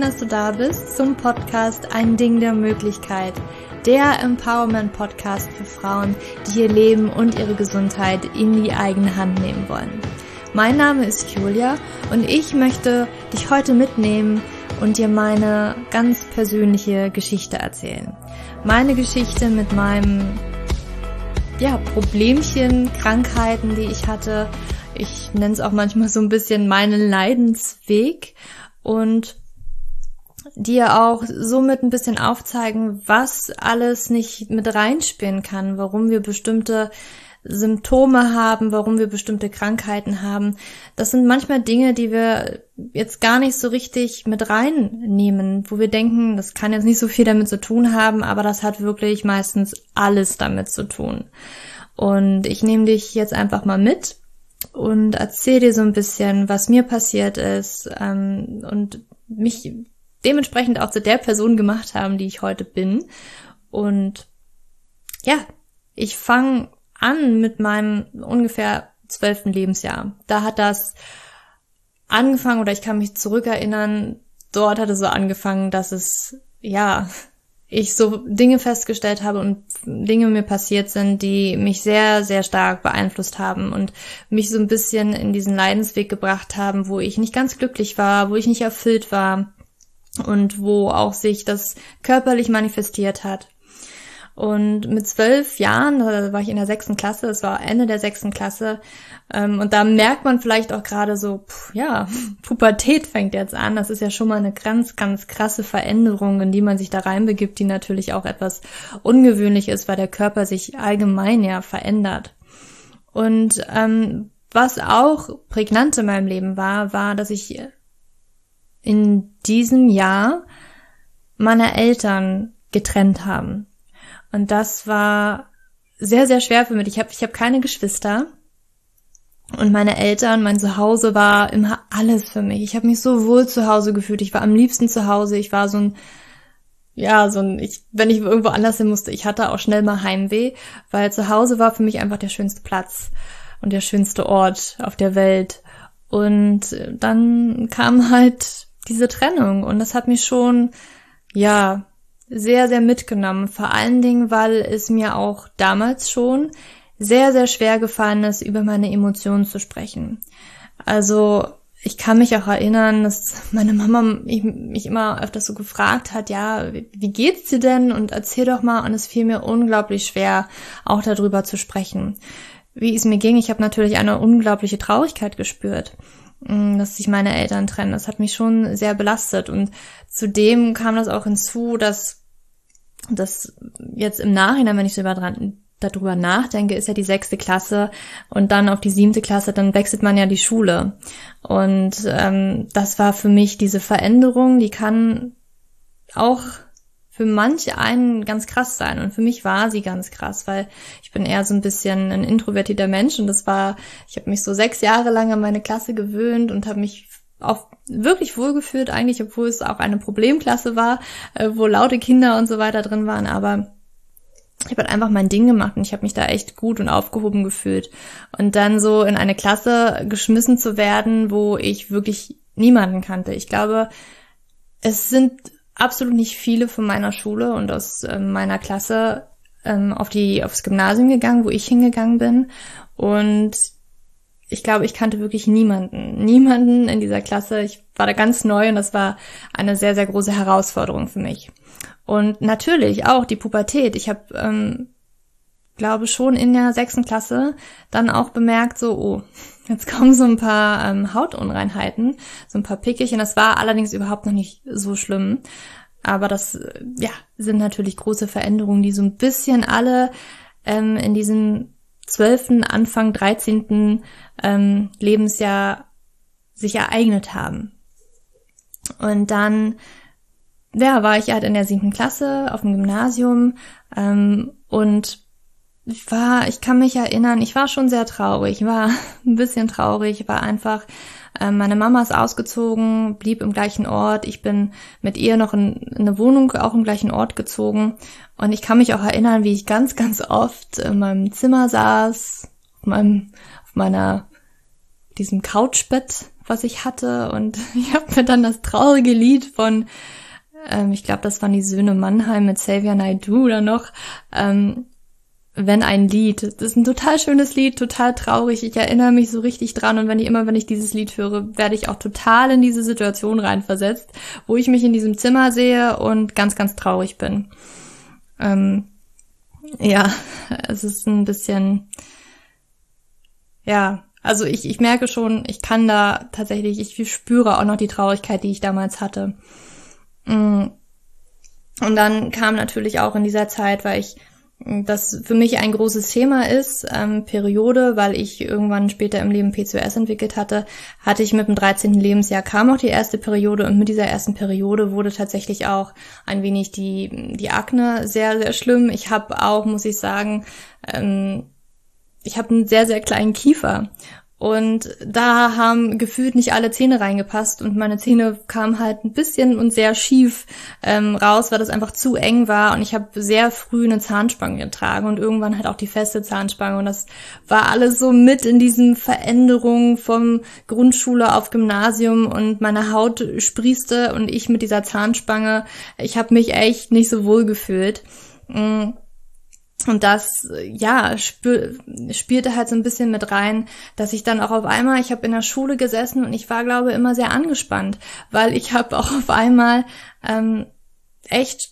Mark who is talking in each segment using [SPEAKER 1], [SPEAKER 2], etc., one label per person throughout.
[SPEAKER 1] schön, dass du da bist zum Podcast Ein Ding der Möglichkeit. Der Empowerment Podcast für Frauen, die ihr Leben und ihre Gesundheit in die eigene Hand nehmen wollen. Mein Name ist Julia und ich möchte dich heute mitnehmen und dir meine ganz persönliche Geschichte erzählen. Meine Geschichte mit meinem ja, Problemchen, Krankheiten, die ich hatte. Ich nenne es auch manchmal so ein bisschen meinen Leidensweg und dir auch somit ein bisschen aufzeigen, was alles nicht mit reinspielen kann, warum wir bestimmte Symptome haben, warum wir bestimmte Krankheiten haben. Das sind manchmal Dinge, die wir jetzt gar nicht so richtig mit reinnehmen, wo wir denken, das kann jetzt nicht so viel damit zu tun haben, aber das hat wirklich meistens alles damit zu tun. Und ich nehme dich jetzt einfach mal mit und erzähle dir so ein bisschen, was mir passiert ist ähm, und mich dementsprechend auch zu der Person gemacht haben, die ich heute bin. Und ja, ich fange an mit meinem ungefähr zwölften Lebensjahr. Da hat das angefangen oder ich kann mich zurückerinnern, dort hat es so angefangen, dass es ja ich so Dinge festgestellt habe und Dinge mir passiert sind, die mich sehr, sehr stark beeinflusst haben und mich so ein bisschen in diesen Leidensweg gebracht haben, wo ich nicht ganz glücklich war, wo ich nicht erfüllt war und wo auch sich das körperlich manifestiert hat. Und mit zwölf Jahren, da war ich in der sechsten Klasse, es war Ende der sechsten Klasse, ähm, und da merkt man vielleicht auch gerade so, pff, ja, Pubertät fängt jetzt an. Das ist ja schon mal eine ganz, ganz krasse Veränderung, in die man sich da reinbegibt, die natürlich auch etwas ungewöhnlich ist, weil der Körper sich allgemein ja verändert. Und ähm, was auch prägnant in meinem Leben war, war, dass ich in diesem Jahr meine Eltern getrennt haben. Und das war sehr, sehr schwer für mich. Ich habe ich hab keine Geschwister. Und meine Eltern, mein Zuhause war immer alles für mich. Ich habe mich so wohl zu Hause gefühlt. Ich war am liebsten zu Hause. Ich war so ein, ja, so ein, ich, wenn ich irgendwo anders hin musste, ich hatte auch schnell mal Heimweh, weil zu Hause war für mich einfach der schönste Platz und der schönste Ort auf der Welt. Und dann kam halt diese Trennung und das hat mich schon, ja, sehr, sehr mitgenommen. Vor allen Dingen, weil es mir auch damals schon sehr, sehr schwer gefallen ist, über meine Emotionen zu sprechen. Also ich kann mich auch erinnern, dass meine Mama mich immer öfters so gefragt hat, ja, wie geht's dir denn? Und erzähl doch mal. Und es fiel mir unglaublich schwer, auch darüber zu sprechen. Wie es mir ging, ich habe natürlich eine unglaubliche Traurigkeit gespürt, dass sich meine Eltern trennen. Das hat mich schon sehr belastet. Und zudem kam das auch hinzu, dass das jetzt im Nachhinein, wenn ich so dran, darüber nachdenke, ist ja die sechste Klasse und dann auf die siebte Klasse, dann wechselt man ja die Schule. Und ähm, das war für mich diese Veränderung, die kann auch für manche einen ganz krass sein. Und für mich war sie ganz krass, weil ich bin eher so ein bisschen ein introvertierter Mensch und das war, ich habe mich so sechs Jahre lang an meine Klasse gewöhnt und habe mich auch wirklich wohlgefühlt eigentlich, obwohl es auch eine Problemklasse war, äh, wo laute Kinder und so weiter drin waren, aber ich habe halt einfach mein Ding gemacht und ich habe mich da echt gut und aufgehoben gefühlt. Und dann so in eine Klasse geschmissen zu werden, wo ich wirklich niemanden kannte. Ich glaube, es sind absolut nicht viele von meiner Schule und aus äh, meiner Klasse ähm, auf die aufs Gymnasium gegangen, wo ich hingegangen bin. Und ich glaube, ich kannte wirklich niemanden, niemanden in dieser Klasse. Ich war da ganz neu und das war eine sehr, sehr große Herausforderung für mich. Und natürlich auch die Pubertät. Ich habe, ähm, glaube schon in der sechsten Klasse dann auch bemerkt, so, oh, jetzt kommen so ein paar ähm, Hautunreinheiten, so ein paar Pickelchen. Das war allerdings überhaupt noch nicht so schlimm. Aber das, äh, ja, sind natürlich große Veränderungen, die so ein bisschen alle ähm, in diesem zwölften, Anfang dreizehnten ähm, Lebensjahr sich ereignet haben. Und dann, ja, war ich halt in der siebten Klasse auf dem Gymnasium ähm, und ich war, ich kann mich erinnern, ich war schon sehr traurig, war ein bisschen traurig, war einfach, äh, meine Mama ist ausgezogen, blieb im gleichen Ort, ich bin mit ihr noch in, in eine Wohnung auch im gleichen Ort gezogen und ich kann mich auch erinnern, wie ich ganz, ganz oft in meinem Zimmer saß, auf, meinem, auf meiner, diesem Couchbett, was ich hatte. Und ich habe mir dann das traurige Lied von, ähm, ich glaube, das waren die Söhne Mannheim mit Xavier Naidoo oder noch, ähm, wenn ein Lied. Das ist ein total schönes Lied, total traurig. Ich erinnere mich so richtig dran und wenn ich immer, wenn ich dieses Lied höre, werde ich auch total in diese Situation reinversetzt, wo ich mich in diesem Zimmer sehe und ganz, ganz traurig bin. Ähm, ja, es ist ein bisschen, ja, also ich, ich merke schon, ich kann da tatsächlich, ich spüre auch noch die Traurigkeit, die ich damals hatte. Mm. Und dann kam natürlich auch in dieser Zeit, weil ich das für mich ein großes Thema ist, ähm, Periode, weil ich irgendwann später im Leben PCOS entwickelt hatte, hatte ich mit dem 13. Lebensjahr kam auch die erste Periode und mit dieser ersten Periode wurde tatsächlich auch ein wenig die, die Akne sehr, sehr schlimm. Ich habe auch, muss ich sagen, ähm, ich habe einen sehr, sehr kleinen Kiefer und da haben gefühlt nicht alle Zähne reingepasst und meine Zähne kamen halt ein bisschen und sehr schief ähm, raus, weil das einfach zu eng war. Und ich habe sehr früh eine Zahnspange getragen und irgendwann halt auch die feste Zahnspange. Und das war alles so mit in diesen Veränderungen vom Grundschule auf Gymnasium und meine Haut sprießte und ich mit dieser Zahnspange. Ich habe mich echt nicht so wohl gefühlt. Mm. Und das, ja, spür, spielte halt so ein bisschen mit rein, dass ich dann auch auf einmal, ich habe in der Schule gesessen und ich war, glaube immer sehr angespannt, weil ich habe auch auf einmal ähm, echt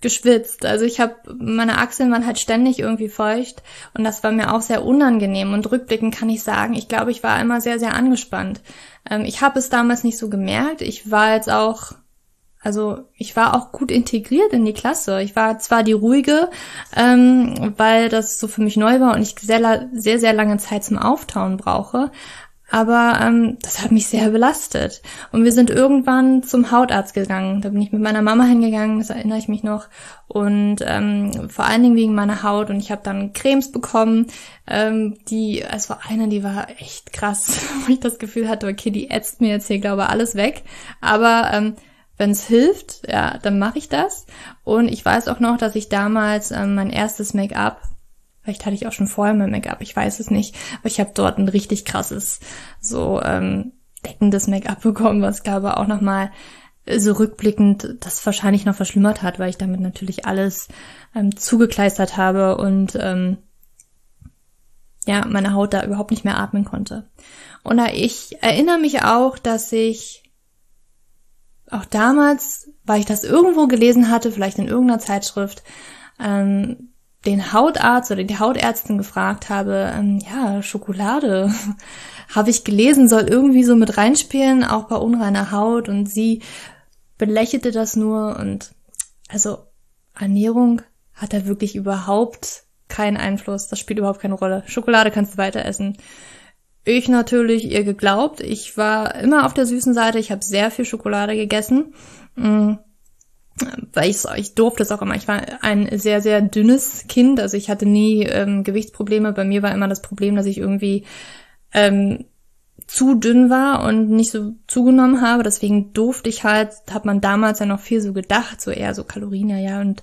[SPEAKER 1] geschwitzt. Also ich habe, meine Achseln waren halt ständig irgendwie feucht und das war mir auch sehr unangenehm. Und rückblickend kann ich sagen, ich glaube, ich war immer sehr, sehr angespannt. Ähm, ich habe es damals nicht so gemerkt. Ich war jetzt auch also ich war auch gut integriert in die Klasse. Ich war zwar die ruhige, ähm, weil das so für mich neu war und ich sehr, sehr, sehr lange Zeit zum Auftauen brauche. Aber ähm, das hat mich sehr belastet. Und wir sind irgendwann zum Hautarzt gegangen. Da bin ich mit meiner Mama hingegangen, das erinnere ich mich noch. Und ähm, vor allen Dingen wegen meiner Haut. Und ich habe dann Cremes bekommen. Ähm, die, es war eine, die war echt krass, wo ich das Gefühl hatte, okay, die ätzt mir jetzt hier, glaube ich, alles weg. Aber ähm, wenn es hilft, ja, dann mache ich das. Und ich weiß auch noch, dass ich damals ähm, mein erstes Make-up, vielleicht hatte ich auch schon vorher mein Make-up, ich weiß es nicht, aber ich habe dort ein richtig krasses, so ähm, deckendes Make-up bekommen, was glaube auch nochmal so rückblickend das wahrscheinlich noch verschlimmert hat, weil ich damit natürlich alles ähm, zugekleistert habe und ähm, ja, meine Haut da überhaupt nicht mehr atmen konnte. Und ich erinnere mich auch, dass ich auch damals, weil ich das irgendwo gelesen hatte, vielleicht in irgendeiner Zeitschrift, ähm, den Hautarzt oder die Hautärztin gefragt habe, ähm, ja, Schokolade, habe ich gelesen, soll irgendwie so mit reinspielen, auch bei unreiner Haut und sie belächelte das nur und also Ernährung hat da wirklich überhaupt keinen Einfluss, das spielt überhaupt keine Rolle. Schokolade kannst du weiter essen. Ich natürlich ihr geglaubt. Ich war immer auf der süßen Seite. Ich habe sehr viel Schokolade gegessen. Mm, weil ich, ich durfte es auch immer. Ich war ein sehr, sehr dünnes Kind. Also ich hatte nie ähm, Gewichtsprobleme. Bei mir war immer das Problem, dass ich irgendwie ähm, zu dünn war und nicht so zugenommen habe. Deswegen durfte ich halt, hat man damals ja noch viel so gedacht, so eher so Kalorien, ja, ja. Und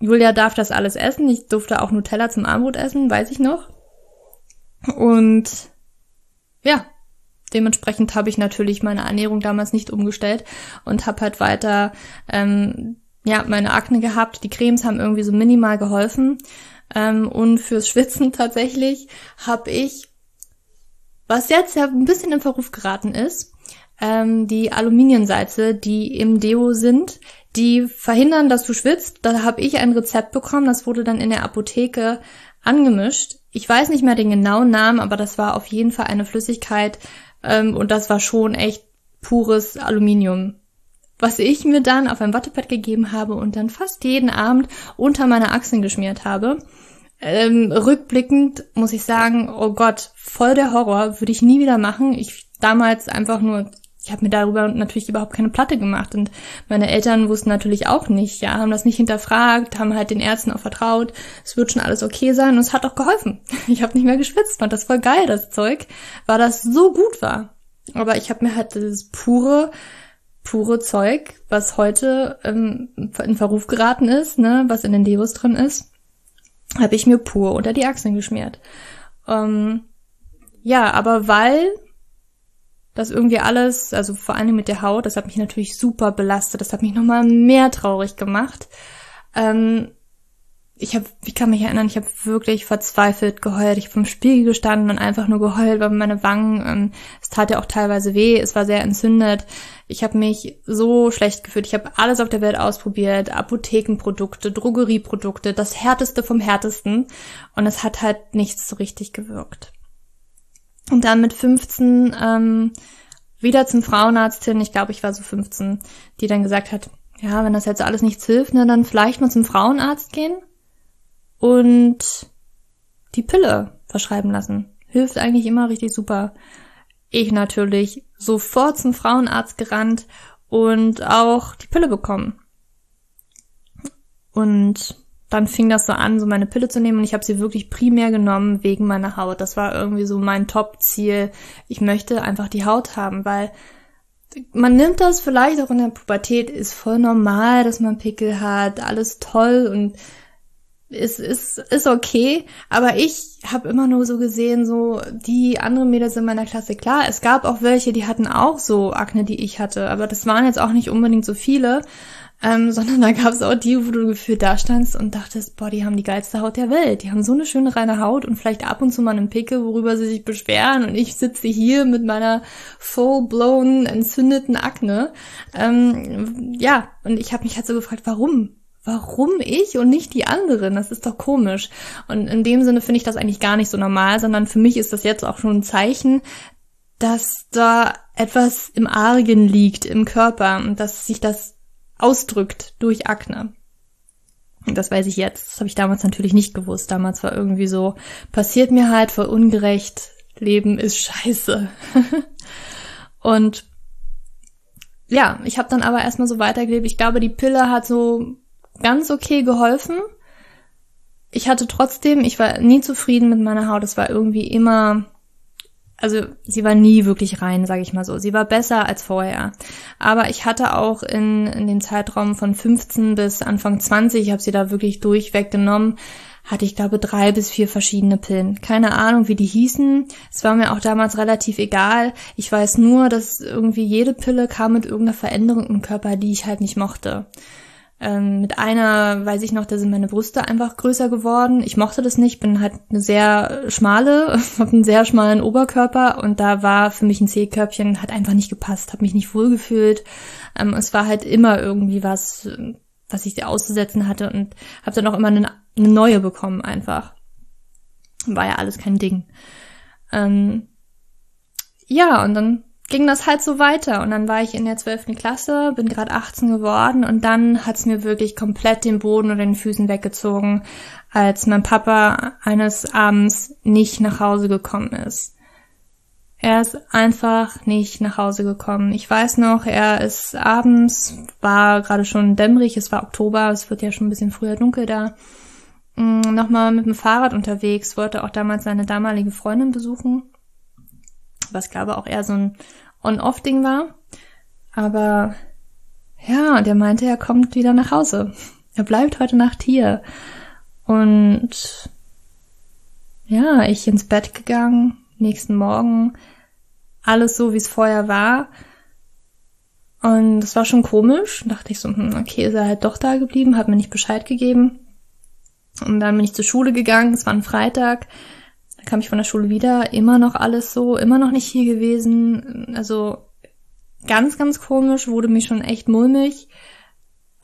[SPEAKER 1] Julia darf das alles essen. Ich durfte auch Nutella zum Armut essen, weiß ich noch. Und ja, dementsprechend habe ich natürlich meine Ernährung damals nicht umgestellt und habe halt weiter ähm, ja meine Akne gehabt. Die Cremes haben irgendwie so minimal geholfen ähm, und fürs Schwitzen tatsächlich habe ich, was jetzt ja ein bisschen in Verruf geraten ist, ähm, die Aluminiumsalze, die im Deo sind, die verhindern, dass du schwitzt. Da habe ich ein Rezept bekommen, das wurde dann in der Apotheke angemischt. Ich weiß nicht mehr den genauen Namen, aber das war auf jeden Fall eine Flüssigkeit ähm, und das war schon echt pures Aluminium. Was ich mir dann auf ein Wattepad gegeben habe und dann fast jeden Abend unter meine Achseln geschmiert habe. Ähm, rückblickend muss ich sagen, oh Gott, voll der Horror, würde ich nie wieder machen. Ich damals einfach nur ich habe mir darüber natürlich überhaupt keine Platte gemacht und meine Eltern wussten natürlich auch nicht, ja, haben das nicht hinterfragt, haben halt den Ärzten auch vertraut, es wird schon alles okay sein und es hat auch geholfen. Ich habe nicht mehr geschwitzt, fand das voll geil, das Zeug, weil das so gut war. Aber ich habe mir halt dieses pure, pure Zeug, was heute ähm, in Verruf geraten ist, ne, was in den Devos drin ist, habe ich mir pur unter die Achseln geschmiert. Ähm, ja, aber weil das irgendwie alles, also vor allem mit der Haut, das hat mich natürlich super belastet. Das hat mich nochmal mehr traurig gemacht. Ähm, ich habe, ich kann mich erinnern, ich habe wirklich verzweifelt geheult. Ich habe vom Spiegel gestanden und einfach nur geheult, weil meine Wangen, ähm, es tat ja auch teilweise weh, es war sehr entzündet. Ich habe mich so schlecht gefühlt. Ich habe alles auf der Welt ausprobiert, Apothekenprodukte, Drogerieprodukte, das härteste vom härtesten und es hat halt nichts so richtig gewirkt. Und dann mit 15 ähm, wieder zum Frauenarzt hin, ich glaube, ich war so 15, die dann gesagt hat, ja, wenn das jetzt alles nichts hilft, ne, dann vielleicht mal zum Frauenarzt gehen und die Pille verschreiben lassen. Hilft eigentlich immer richtig super. Ich natürlich sofort zum Frauenarzt gerannt und auch die Pille bekommen. Und dann fing das so an, so meine Pille zu nehmen und ich habe sie wirklich primär genommen wegen meiner Haut. Das war irgendwie so mein Top-Ziel. Ich möchte einfach die Haut haben, weil man nimmt das vielleicht auch in der Pubertät, ist voll normal, dass man Pickel hat, alles toll und ist, ist, ist okay, aber ich habe immer nur so gesehen, so die anderen Mädels in meiner Klasse, klar, es gab auch welche, die hatten auch so Akne, die ich hatte, aber das waren jetzt auch nicht unbedingt so viele, ähm, sondern da gab es auch die, wo du gefühlt da standst und dachtest, boah, die haben die geilste Haut der Welt, die haben so eine schöne reine Haut und vielleicht ab und zu mal einen Pickel, worüber sie sich beschweren und ich sitze hier mit meiner full-blown entzündeten Akne. Ähm, ja, und ich habe mich halt so gefragt, warum? warum ich und nicht die anderen? Das ist doch komisch. Und in dem Sinne finde ich das eigentlich gar nicht so normal, sondern für mich ist das jetzt auch schon ein Zeichen, dass da etwas im Argen liegt im Körper und dass sich das ausdrückt durch Akne. Das weiß ich jetzt. Das habe ich damals natürlich nicht gewusst. Damals war irgendwie so, passiert mir halt voll ungerecht. Leben ist scheiße. und ja, ich habe dann aber erstmal so weitergelebt. Ich glaube, die Pille hat so ganz okay geholfen. Ich hatte trotzdem, ich war nie zufrieden mit meiner Haut. Es war irgendwie immer, also sie war nie wirklich rein, sage ich mal so. Sie war besser als vorher. Aber ich hatte auch in, in dem Zeitraum von 15 bis Anfang 20, ich habe sie da wirklich durchweg genommen, hatte ich glaube drei bis vier verschiedene Pillen. Keine Ahnung, wie die hießen. Es war mir auch damals relativ egal. Ich weiß nur, dass irgendwie jede Pille kam mit irgendeiner Veränderung im Körper, die ich halt nicht mochte. Ähm, mit einer weiß ich noch, da sind meine Brüste einfach größer geworden. Ich mochte das nicht, bin halt eine sehr schmale, habe einen sehr schmalen Oberkörper und da war für mich ein C-Körbchen, hat einfach nicht gepasst, habe mich nicht wohlgefühlt. Ähm, es war halt immer irgendwie was, was ich auszusetzen hatte und habe dann auch immer eine, eine, neue bekommen einfach. War ja alles kein Ding. Ähm, ja, und dann ging das halt so weiter und dann war ich in der zwölften Klasse, bin gerade 18 geworden und dann hat's mir wirklich komplett den Boden oder den Füßen weggezogen, als mein Papa eines Abends nicht nach Hause gekommen ist. Er ist einfach nicht nach Hause gekommen. Ich weiß noch, er ist abends, war gerade schon dämmerig, es war Oktober, es wird ja schon ein bisschen früher dunkel da, mm, nochmal mit dem Fahrrad unterwegs, wollte auch damals seine damalige Freundin besuchen was glaube auch eher so ein On-Off-Ding war. Aber ja, der meinte, er kommt wieder nach Hause. Er bleibt heute Nacht hier. Und ja, ich ins Bett gegangen, nächsten Morgen, alles so, wie es vorher war. Und es war schon komisch. dachte ich so, hm, okay, ist er halt doch da geblieben, hat mir nicht Bescheid gegeben. Und dann bin ich zur Schule gegangen, es war ein Freitag kam ich von der Schule wieder, immer noch alles so, immer noch nicht hier gewesen. Also ganz, ganz komisch, wurde mich schon echt mulmig.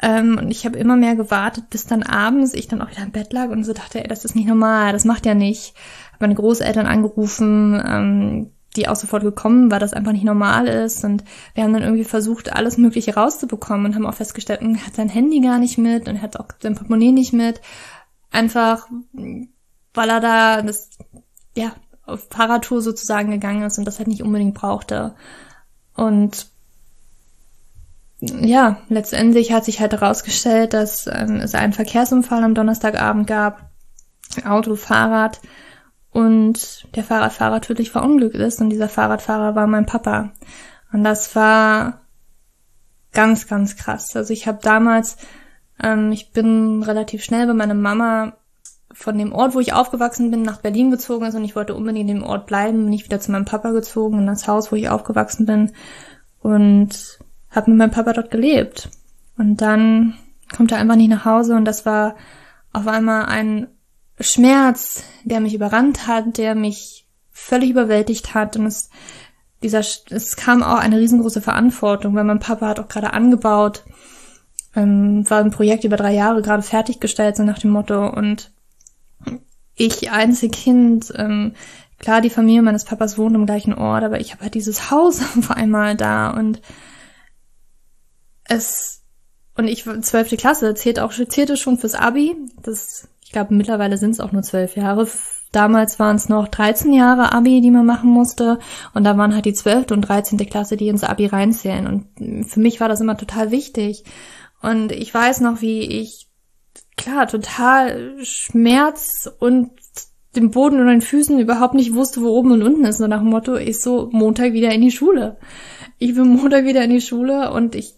[SPEAKER 1] Ähm, und ich habe immer mehr gewartet, bis dann abends ich dann auch wieder im Bett lag und so dachte, ey, das ist nicht normal, das macht ja nicht. Habe meine Großeltern angerufen, ähm, die auch sofort gekommen, weil das einfach nicht normal ist. Und wir haben dann irgendwie versucht, alles Mögliche rauszubekommen und haben auch festgestellt, er hat sein Handy gar nicht mit und er hat auch sein Portemonnaie nicht mit. Einfach, weil er da das ja, auf Fahrradtour sozusagen gegangen ist und das halt nicht unbedingt brauchte. Und ja, letztendlich hat sich halt herausgestellt, dass ähm, es einen Verkehrsunfall am Donnerstagabend gab. Auto, Fahrrad und der Fahrradfahrer tödlich verunglückt ist und dieser Fahrradfahrer war mein Papa. Und das war ganz, ganz krass. Also ich habe damals, ähm, ich bin relativ schnell bei meiner Mama von dem Ort, wo ich aufgewachsen bin, nach Berlin gezogen ist und ich wollte unbedingt in dem Ort bleiben, bin ich wieder zu meinem Papa gezogen, in das Haus, wo ich aufgewachsen bin und habe mit meinem Papa dort gelebt. Und dann kommt er einfach nicht nach Hause und das war auf einmal ein Schmerz, der mich überrannt hat, der mich völlig überwältigt hat und es dieser es kam auch eine riesengroße Verantwortung, weil mein Papa hat auch gerade angebaut, ähm, war ein Projekt über drei Jahre gerade fertiggestellt, so nach dem Motto und ich Einzelkind, ähm, klar, die Familie meines Papas wohnt im gleichen Ort, aber ich habe halt dieses Haus auf einmal da und es und ich zwölfte Klasse zählt auch zählte schon fürs Abi. Das, ich glaube mittlerweile sind es auch nur zwölf Jahre. Damals waren es noch 13 Jahre Abi, die man machen musste. Und da waren halt die zwölfte und dreizehnte Klasse, die ins Abi reinzählen. Und für mich war das immer total wichtig. Und ich weiß noch, wie ich, klar, total Schmerz und den Boden unter den Füßen überhaupt nicht wusste, wo oben und unten ist. So nach dem Motto, ich so Montag wieder in die Schule. Ich bin Montag wieder in die Schule und ich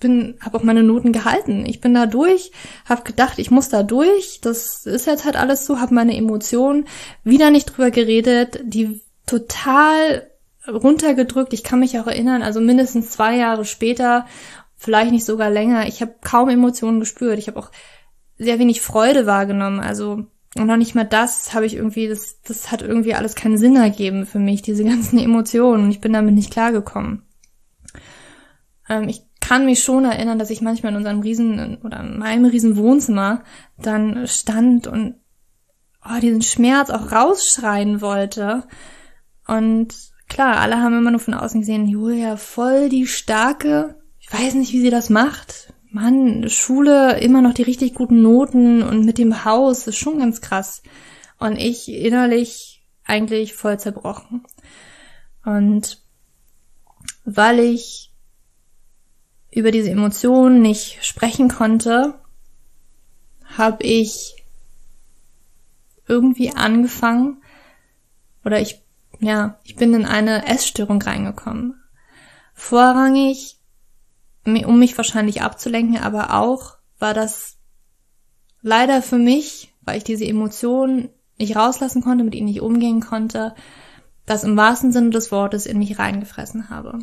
[SPEAKER 1] bin, habe auch meine Noten gehalten. Ich bin da durch, habe gedacht, ich muss da durch. Das ist jetzt halt alles so, habe meine Emotionen wieder nicht drüber geredet, die total runtergedrückt. Ich kann mich auch erinnern, also mindestens zwei Jahre später, vielleicht nicht sogar länger. Ich habe kaum Emotionen gespürt. Ich habe auch sehr wenig Freude wahrgenommen. Also und noch nicht mal das habe ich irgendwie, das, das hat irgendwie alles keinen Sinn ergeben für mich, diese ganzen Emotionen. Und ich bin damit nicht klargekommen. Ähm, ich kann mich schon erinnern, dass ich manchmal in unserem riesen oder in meinem riesen Wohnzimmer dann stand und oh, diesen Schmerz auch rausschreien wollte. Und klar, alle haben immer nur von außen gesehen, Julia, voll die starke. Ich weiß nicht, wie sie das macht. Mann, Schule, immer noch die richtig guten Noten und mit dem Haus, ist schon ganz krass. Und ich innerlich eigentlich voll zerbrochen. Und weil ich über diese Emotionen nicht sprechen konnte, habe ich irgendwie angefangen oder ich ja, ich bin in eine Essstörung reingekommen. Vorrangig, um mich wahrscheinlich abzulenken, aber auch war das leider für mich, weil ich diese Emotionen nicht rauslassen konnte, mit ihnen nicht umgehen konnte, das im wahrsten Sinne des Wortes in mich reingefressen habe.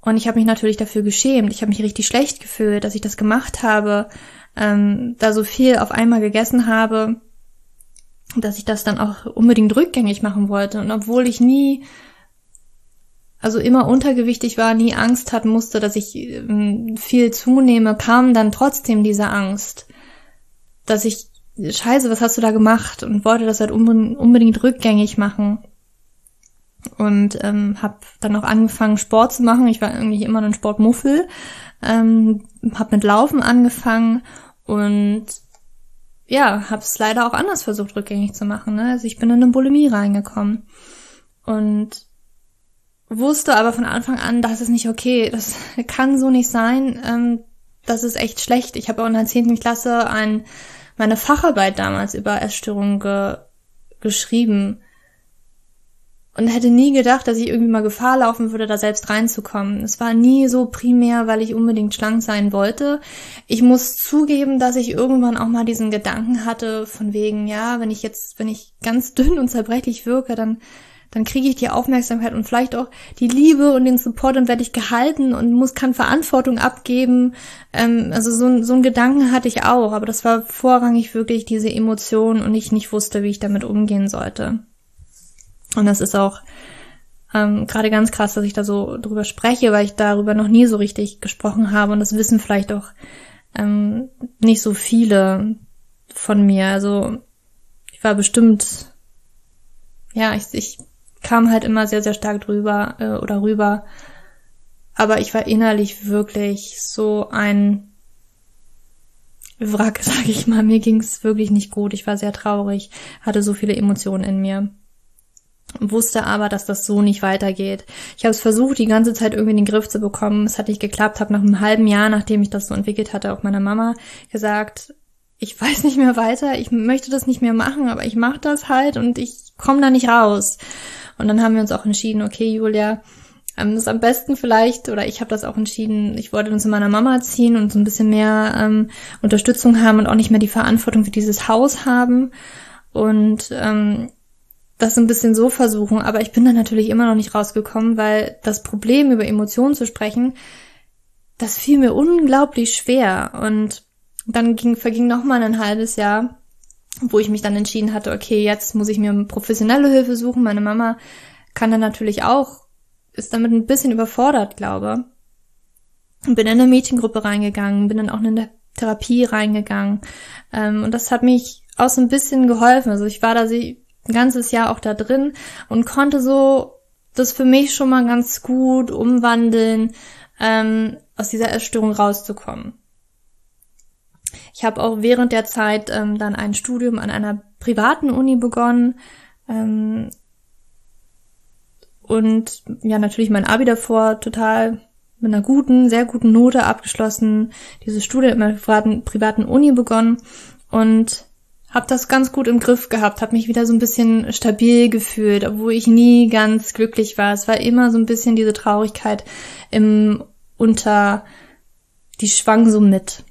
[SPEAKER 1] Und ich habe mich natürlich dafür geschämt. Ich habe mich richtig schlecht gefühlt, dass ich das gemacht habe, ähm, da so viel auf einmal gegessen habe, dass ich das dann auch unbedingt rückgängig machen wollte. Und obwohl ich nie, also immer untergewichtig war, nie Angst hatten musste, dass ich ähm, viel zunehme, kam dann trotzdem diese Angst, dass ich, scheiße, was hast du da gemacht? Und wollte das halt unbedingt rückgängig machen und ähm, habe dann auch angefangen Sport zu machen. Ich war irgendwie immer ein Sportmuffel, ähm, habe mit Laufen angefangen und ja, habe es leider auch anders versucht rückgängig zu machen. Ne? Also ich bin in eine Bulimie reingekommen und wusste aber von Anfang an, das ist nicht okay, das kann so nicht sein, ähm, das ist echt schlecht. Ich habe auch in der zehnten Klasse ein, meine Facharbeit damals über Essstörungen ge geschrieben und hätte nie gedacht, dass ich irgendwie mal Gefahr laufen würde, da selbst reinzukommen. Es war nie so primär, weil ich unbedingt schlank sein wollte. Ich muss zugeben, dass ich irgendwann auch mal diesen Gedanken hatte, von wegen, ja, wenn ich jetzt, wenn ich ganz dünn und zerbrechlich wirke, dann dann kriege ich die Aufmerksamkeit und vielleicht auch die Liebe und den Support und werde ich gehalten und muss kann Verantwortung abgeben. Ähm, also so, so ein Gedanken hatte ich auch, aber das war vorrangig wirklich diese Emotion und ich nicht wusste, wie ich damit umgehen sollte. Und das ist auch ähm, gerade ganz krass, dass ich da so drüber spreche, weil ich darüber noch nie so richtig gesprochen habe und das wissen vielleicht auch ähm, nicht so viele von mir. Also ich war bestimmt, ja, ich, ich kam halt immer sehr, sehr stark drüber äh, oder rüber. Aber ich war innerlich wirklich so ein Wrack, sag ich mal. Mir ging's wirklich nicht gut. Ich war sehr traurig, hatte so viele Emotionen in mir wusste aber, dass das so nicht weitergeht. Ich habe es versucht, die ganze Zeit irgendwie in den Griff zu bekommen. Es hat nicht geklappt. Habe nach einem halben Jahr, nachdem ich das so entwickelt hatte, auch meiner Mama gesagt, ich weiß nicht mehr weiter, ich möchte das nicht mehr machen, aber ich mache das halt und ich komme da nicht raus. Und dann haben wir uns auch entschieden, okay, Julia, ähm, ist am besten vielleicht, oder ich habe das auch entschieden, ich wollte dann zu meiner Mama ziehen und so ein bisschen mehr ähm, Unterstützung haben und auch nicht mehr die Verantwortung für dieses Haus haben. Und ähm, das ein bisschen so versuchen, aber ich bin da natürlich immer noch nicht rausgekommen, weil das Problem, über Emotionen zu sprechen, das fiel mir unglaublich schwer. Und dann ging, verging noch mal ein halbes Jahr, wo ich mich dann entschieden hatte, okay, jetzt muss ich mir professionelle Hilfe suchen. Meine Mama kann dann natürlich auch, ist damit ein bisschen überfordert, glaube. Bin in eine Mädchengruppe reingegangen, bin dann auch in eine Therapie reingegangen. Ähm, und das hat mich auch so ein bisschen geholfen. Also ich war da ein ganzes Jahr auch da drin und konnte so das für mich schon mal ganz gut umwandeln, ähm, aus dieser Essstörung rauszukommen. Ich habe auch während der Zeit ähm, dann ein Studium an einer privaten Uni begonnen ähm, und ja natürlich mein Abi davor total mit einer guten, sehr guten Note abgeschlossen, dieses Studium in einer privaten, privaten Uni begonnen und habe das ganz gut im Griff gehabt, habe mich wieder so ein bisschen stabil gefühlt, obwohl ich nie ganz glücklich war. Es war immer so ein bisschen diese Traurigkeit im Unter, die schwang so mit.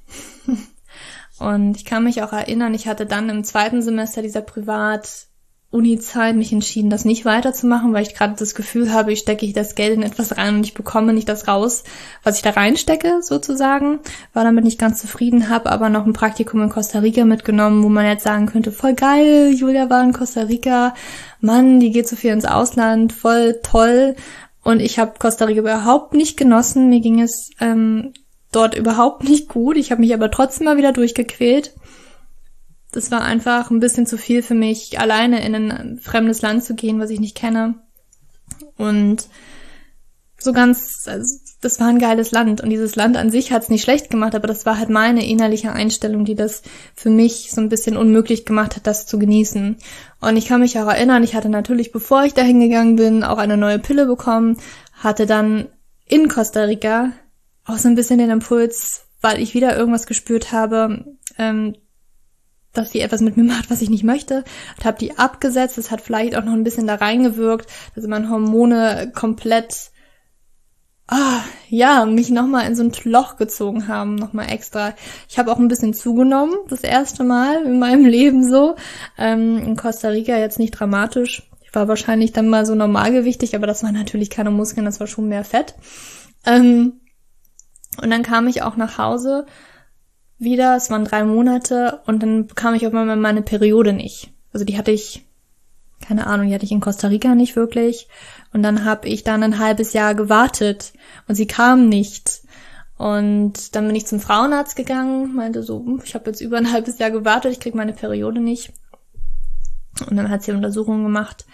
[SPEAKER 1] Und ich kann mich auch erinnern, ich hatte dann im zweiten Semester dieser Privat Uni-Zeit mich entschieden, das nicht weiterzumachen, weil ich gerade das Gefühl habe, ich stecke ich das Geld in etwas rein und ich bekomme nicht das raus, was ich da reinstecke, sozusagen. War damit nicht ganz zufrieden, habe aber noch ein Praktikum in Costa Rica mitgenommen, wo man jetzt sagen könnte, voll geil, Julia war in Costa Rica, Mann, die geht so viel ins Ausland, voll toll. Und ich habe Costa Rica überhaupt nicht genossen. Mir ging es ähm, dort überhaupt nicht gut. Ich habe mich aber trotzdem mal wieder durchgequält das war einfach ein bisschen zu viel für mich, alleine in ein fremdes Land zu gehen, was ich nicht kenne. Und so ganz, also das war ein geiles Land und dieses Land an sich hat es nicht schlecht gemacht, aber das war halt meine innerliche Einstellung, die das für mich so ein bisschen unmöglich gemacht hat, das zu genießen. Und ich kann mich auch erinnern, ich hatte natürlich, bevor ich dahin gegangen bin, auch eine neue Pille bekommen, hatte dann in Costa Rica auch so ein bisschen den Impuls, weil ich wieder irgendwas gespürt habe, ähm, dass die etwas mit mir macht, was ich nicht möchte. Und habe die abgesetzt. Das hat vielleicht auch noch ein bisschen da reingewirkt, dass meine Hormone komplett, ah, ja, mich nochmal in so ein Loch gezogen haben, nochmal extra. Ich habe auch ein bisschen zugenommen, das erste Mal in meinem Leben so. Ähm, in Costa Rica jetzt nicht dramatisch. Ich war wahrscheinlich dann mal so normalgewichtig, aber das waren natürlich keine Muskeln, das war schon mehr Fett. Ähm, und dann kam ich auch nach Hause wieder. Es waren drei Monate und dann bekam ich auf einmal meine Periode nicht. Also die hatte ich, keine Ahnung, die hatte ich in Costa Rica nicht wirklich. Und dann habe ich dann ein halbes Jahr gewartet und sie kam nicht. Und dann bin ich zum Frauenarzt gegangen, meinte so, hm, ich habe jetzt über ein halbes Jahr gewartet, ich krieg meine Periode nicht. Und dann hat sie Untersuchungen gemacht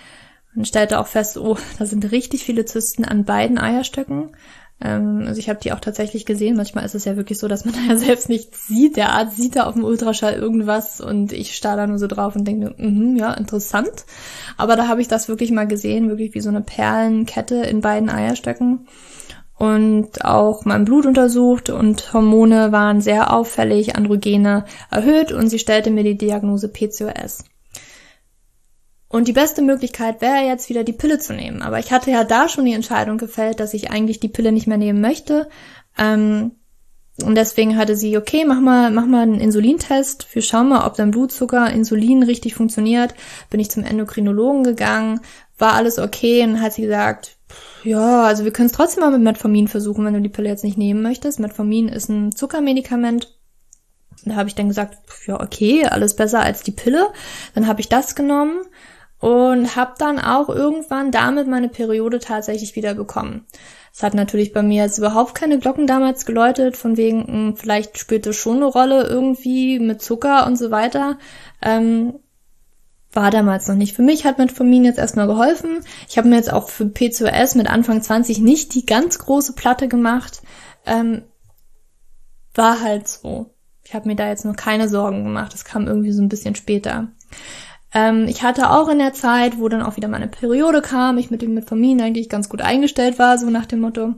[SPEAKER 1] und stellte auch fest, oh, da sind richtig viele Zysten an beiden Eierstöcken. Ähm, also ich habe die auch tatsächlich gesehen. Manchmal ist es ja wirklich so, dass man da ja selbst nicht sieht. Der Arzt sieht da auf dem Ultraschall irgendwas und ich starr da nur so drauf und denke, mm ja, interessant. Aber da habe ich das wirklich mal gesehen, wirklich wie so eine Perlenkette in beiden Eierstöcken und auch mein Blut untersucht und Hormone waren sehr auffällig, Androgene erhöht und sie stellte mir die Diagnose PCOS. Und die beste Möglichkeit wäre jetzt wieder die Pille zu nehmen. Aber ich hatte ja da schon die Entscheidung gefällt, dass ich eigentlich die Pille nicht mehr nehmen möchte. Ähm, und deswegen hatte sie, okay, mach mal, mach mal einen Insulintest für schau mal, ob dein Blutzucker, Insulin richtig funktioniert. Bin ich zum Endokrinologen gegangen, war alles okay und hat sie gesagt, ja, also wir können es trotzdem mal mit Metformin versuchen, wenn du die Pille jetzt nicht nehmen möchtest. Metformin ist ein Zuckermedikament. Da habe ich dann gesagt, ja, okay, alles besser als die Pille. Dann habe ich das genommen und habe dann auch irgendwann damit meine Periode tatsächlich wieder bekommen. Es hat natürlich bei mir jetzt überhaupt keine Glocken damals geläutet, von wegen, hm, vielleicht spielte schon eine Rolle irgendwie mit Zucker und so weiter. Ähm, war damals noch nicht. Für mich hat Metformin jetzt erstmal geholfen. Ich habe mir jetzt auch für P2S mit Anfang 20 nicht die ganz große Platte gemacht. Ähm, war halt so. Ich habe mir da jetzt noch keine Sorgen gemacht. Das kam irgendwie so ein bisschen später. Ähm, ich hatte auch in der Zeit, wo dann auch wieder meine Periode kam, ich mit dem Metformin eigentlich ganz gut eingestellt war, so nach dem Motto.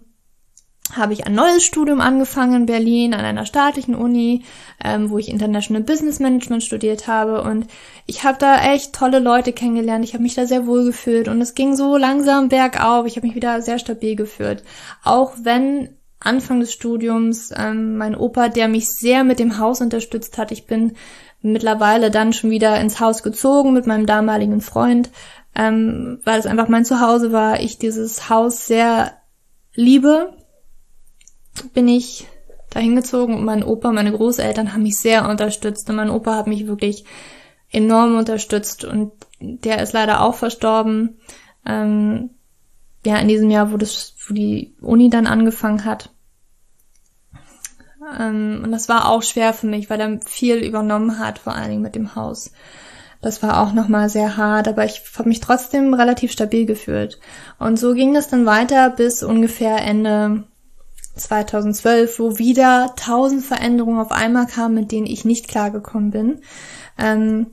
[SPEAKER 1] habe ich ein neues Studium angefangen in Berlin an einer staatlichen Uni, ähm, wo ich International Business Management studiert habe und ich habe da echt tolle Leute kennengelernt. Ich habe mich da sehr wohl gefühlt und es ging so langsam bergauf. Ich habe mich wieder sehr stabil gefühlt, auch wenn Anfang des Studiums ähm, mein Opa, der mich sehr mit dem Haus unterstützt hat. Ich bin mittlerweile dann schon wieder ins Haus gezogen mit meinem damaligen Freund, ähm, weil es einfach mein Zuhause war. Ich dieses Haus sehr liebe bin ich dahin gezogen und mein Opa, meine Großeltern haben mich sehr unterstützt und mein Opa hat mich wirklich enorm unterstützt und der ist leider auch verstorben. Ähm, ja, in diesem Jahr, wo das, wo die Uni dann angefangen hat. Ähm, und das war auch schwer für mich, weil er viel übernommen hat, vor allen Dingen mit dem Haus. Das war auch nochmal sehr hart, aber ich habe mich trotzdem relativ stabil gefühlt. Und so ging das dann weiter bis ungefähr Ende 2012, wo wieder tausend Veränderungen auf einmal kamen, mit denen ich nicht klargekommen bin. Ähm,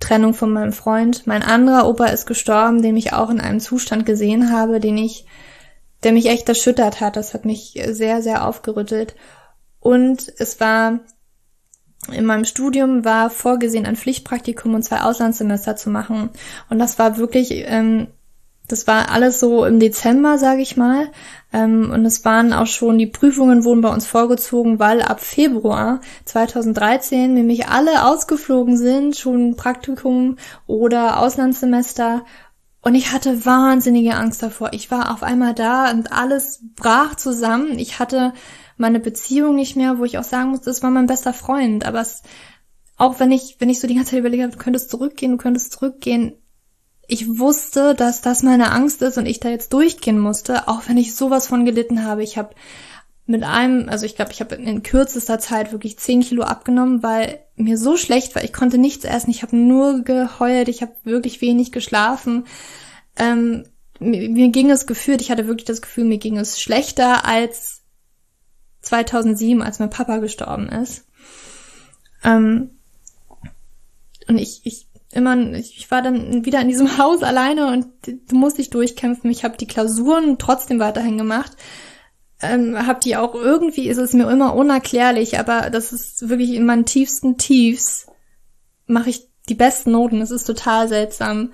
[SPEAKER 1] Trennung von meinem Freund. Mein anderer Opa ist gestorben, den ich auch in einem Zustand gesehen habe, den ich, der mich echt erschüttert hat. Das hat mich sehr, sehr aufgerüttelt. Und es war in meinem Studium war vorgesehen, ein Pflichtpraktikum und zwei Auslandssemester zu machen. Und das war wirklich ähm, das war alles so im Dezember, sage ich mal. Ähm, und es waren auch schon, die Prüfungen wurden bei uns vorgezogen, weil ab Februar 2013 nämlich alle ausgeflogen sind, schon Praktikum oder Auslandssemester. Und ich hatte wahnsinnige Angst davor. Ich war auf einmal da und alles brach zusammen. Ich hatte meine Beziehung nicht mehr, wo ich auch sagen muss, das war mein bester Freund. Aber es, auch wenn ich, wenn ich so die ganze Zeit überlege, du könntest zurückgehen, du könntest zurückgehen, ich wusste, dass das meine Angst ist und ich da jetzt durchgehen musste, auch wenn ich sowas von gelitten habe. Ich habe mit einem, also ich glaube, ich habe in kürzester Zeit wirklich zehn Kilo abgenommen, weil mir so schlecht war. Ich konnte nichts essen. Ich habe nur geheult. Ich habe wirklich wenig geschlafen. Ähm, mir, mir ging es gefühlt, ich hatte wirklich das Gefühl, mir ging es schlechter als 2007, als mein Papa gestorben ist. Ähm, und ich, ich immer, ich war dann wieder in diesem Haus alleine und du musst dich durchkämpfen. Ich habe die Klausuren trotzdem weiterhin gemacht. Ähm, hab die auch irgendwie, ist es mir immer unerklärlich, aber das ist wirklich in meinen tiefsten Tiefs mache ich die besten Noten. Es ist total seltsam,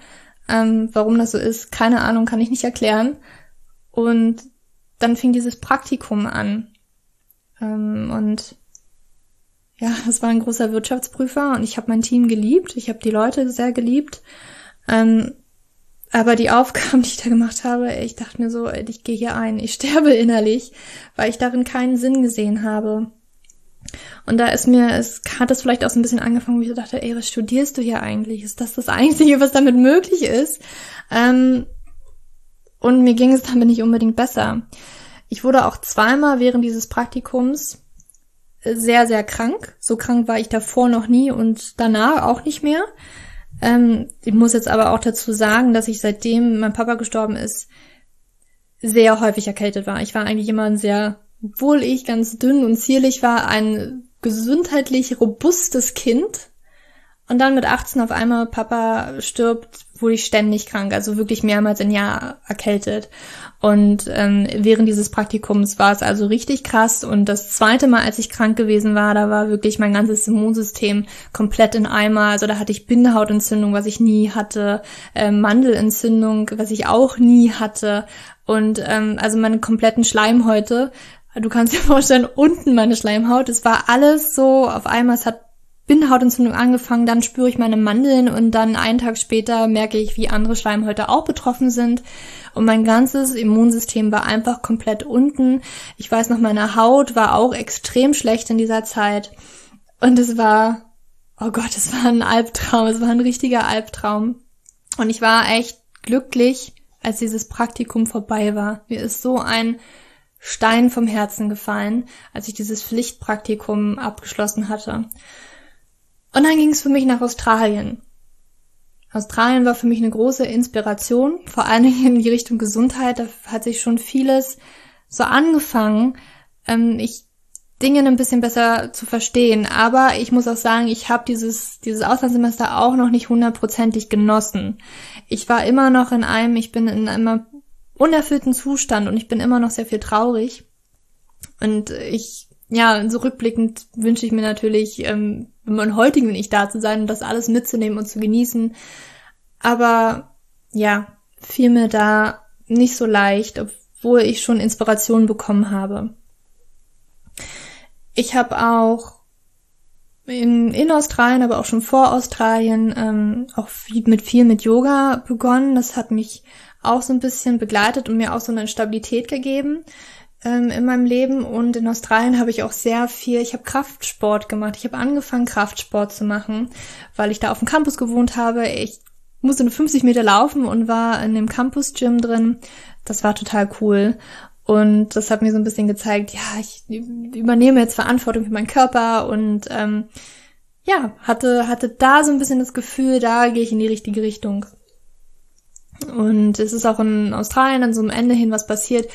[SPEAKER 1] ähm, warum das so ist. Keine Ahnung, kann ich nicht erklären. Und dann fing dieses Praktikum an. Ähm, und ja, das war ein großer Wirtschaftsprüfer und ich habe mein Team geliebt, ich habe die Leute sehr geliebt. Ähm, aber die Aufgaben, die ich da gemacht habe, ich dachte mir so, ich gehe hier ein, ich sterbe innerlich, weil ich darin keinen Sinn gesehen habe. Und da ist mir, es hat es vielleicht auch so ein bisschen angefangen, wo ich dachte, ey, was studierst du hier eigentlich? Ist das das Einzige, was damit möglich ist? Ähm, und mir ging es damit nicht unbedingt besser. Ich wurde auch zweimal während dieses Praktikums sehr, sehr krank. So krank war ich davor noch nie und danach auch nicht mehr. Ähm, ich muss jetzt aber auch dazu sagen, dass ich seitdem mein Papa gestorben ist, sehr häufig erkältet war. Ich war eigentlich immer ein sehr, obwohl ich ganz dünn und zierlich war, ein gesundheitlich robustes Kind. Und dann mit 18 auf einmal Papa stirbt, wurde ich ständig krank, also wirklich mehrmals im Jahr erkältet. Und ähm, während dieses Praktikums war es also richtig krass. Und das zweite Mal, als ich krank gewesen war, da war wirklich mein ganzes Immunsystem komplett in Eimer. Also da hatte ich Bindehautentzündung, was ich nie hatte, äh, Mandelentzündung, was ich auch nie hatte. Und ähm, also meine kompletten Schleimhäute. Du kannst dir vorstellen, unten meine Schleimhaut, es war alles so auf einmal, es hat Bindehautentzündung angefangen, dann spüre ich meine Mandeln und dann einen Tag später merke ich, wie andere Schleimhäute auch betroffen sind. Und mein ganzes Immunsystem war einfach komplett unten. Ich weiß noch, meine Haut war auch extrem schlecht in dieser Zeit. Und es war, oh Gott, es war ein Albtraum. Es war ein richtiger Albtraum. Und ich war echt glücklich, als dieses Praktikum vorbei war. Mir ist so ein Stein vom Herzen gefallen, als ich dieses Pflichtpraktikum abgeschlossen hatte. Und dann ging es für mich nach Australien. Australien war für mich eine große Inspiration, vor allen Dingen in die Richtung Gesundheit. Da hat sich schon vieles so angefangen, ähm, ich Dinge ein bisschen besser zu verstehen. Aber ich muss auch sagen, ich habe dieses, dieses Auslandssemester auch noch nicht hundertprozentig genossen. Ich war immer noch in einem, ich bin in einem unerfüllten Zustand und ich bin immer noch sehr viel traurig. Und ich, ja, so rückblickend wünsche ich mir natürlich, ähm, in meinem heutigen Ich da zu sein und das alles mitzunehmen und zu genießen. Aber ja, fiel mir da nicht so leicht, obwohl ich schon Inspiration bekommen habe. Ich habe auch in, in Australien, aber auch schon vor Australien ähm, auch viel, mit viel mit Yoga begonnen. Das hat mich auch so ein bisschen begleitet und mir auch so eine Stabilität gegeben ähm, in meinem Leben. Und in Australien habe ich auch sehr viel, ich habe Kraftsport gemacht. Ich habe angefangen, Kraftsport zu machen, weil ich da auf dem Campus gewohnt habe. Ich musste nur 50 Meter laufen und war in dem Campus-Gym drin. Das war total cool. Und das hat mir so ein bisschen gezeigt, ja, ich übernehme jetzt Verantwortung für meinen Körper und ähm, ja, hatte, hatte da so ein bisschen das Gefühl, da gehe ich in die richtige Richtung. Und es ist auch in Australien an so einem Ende hin was passiert,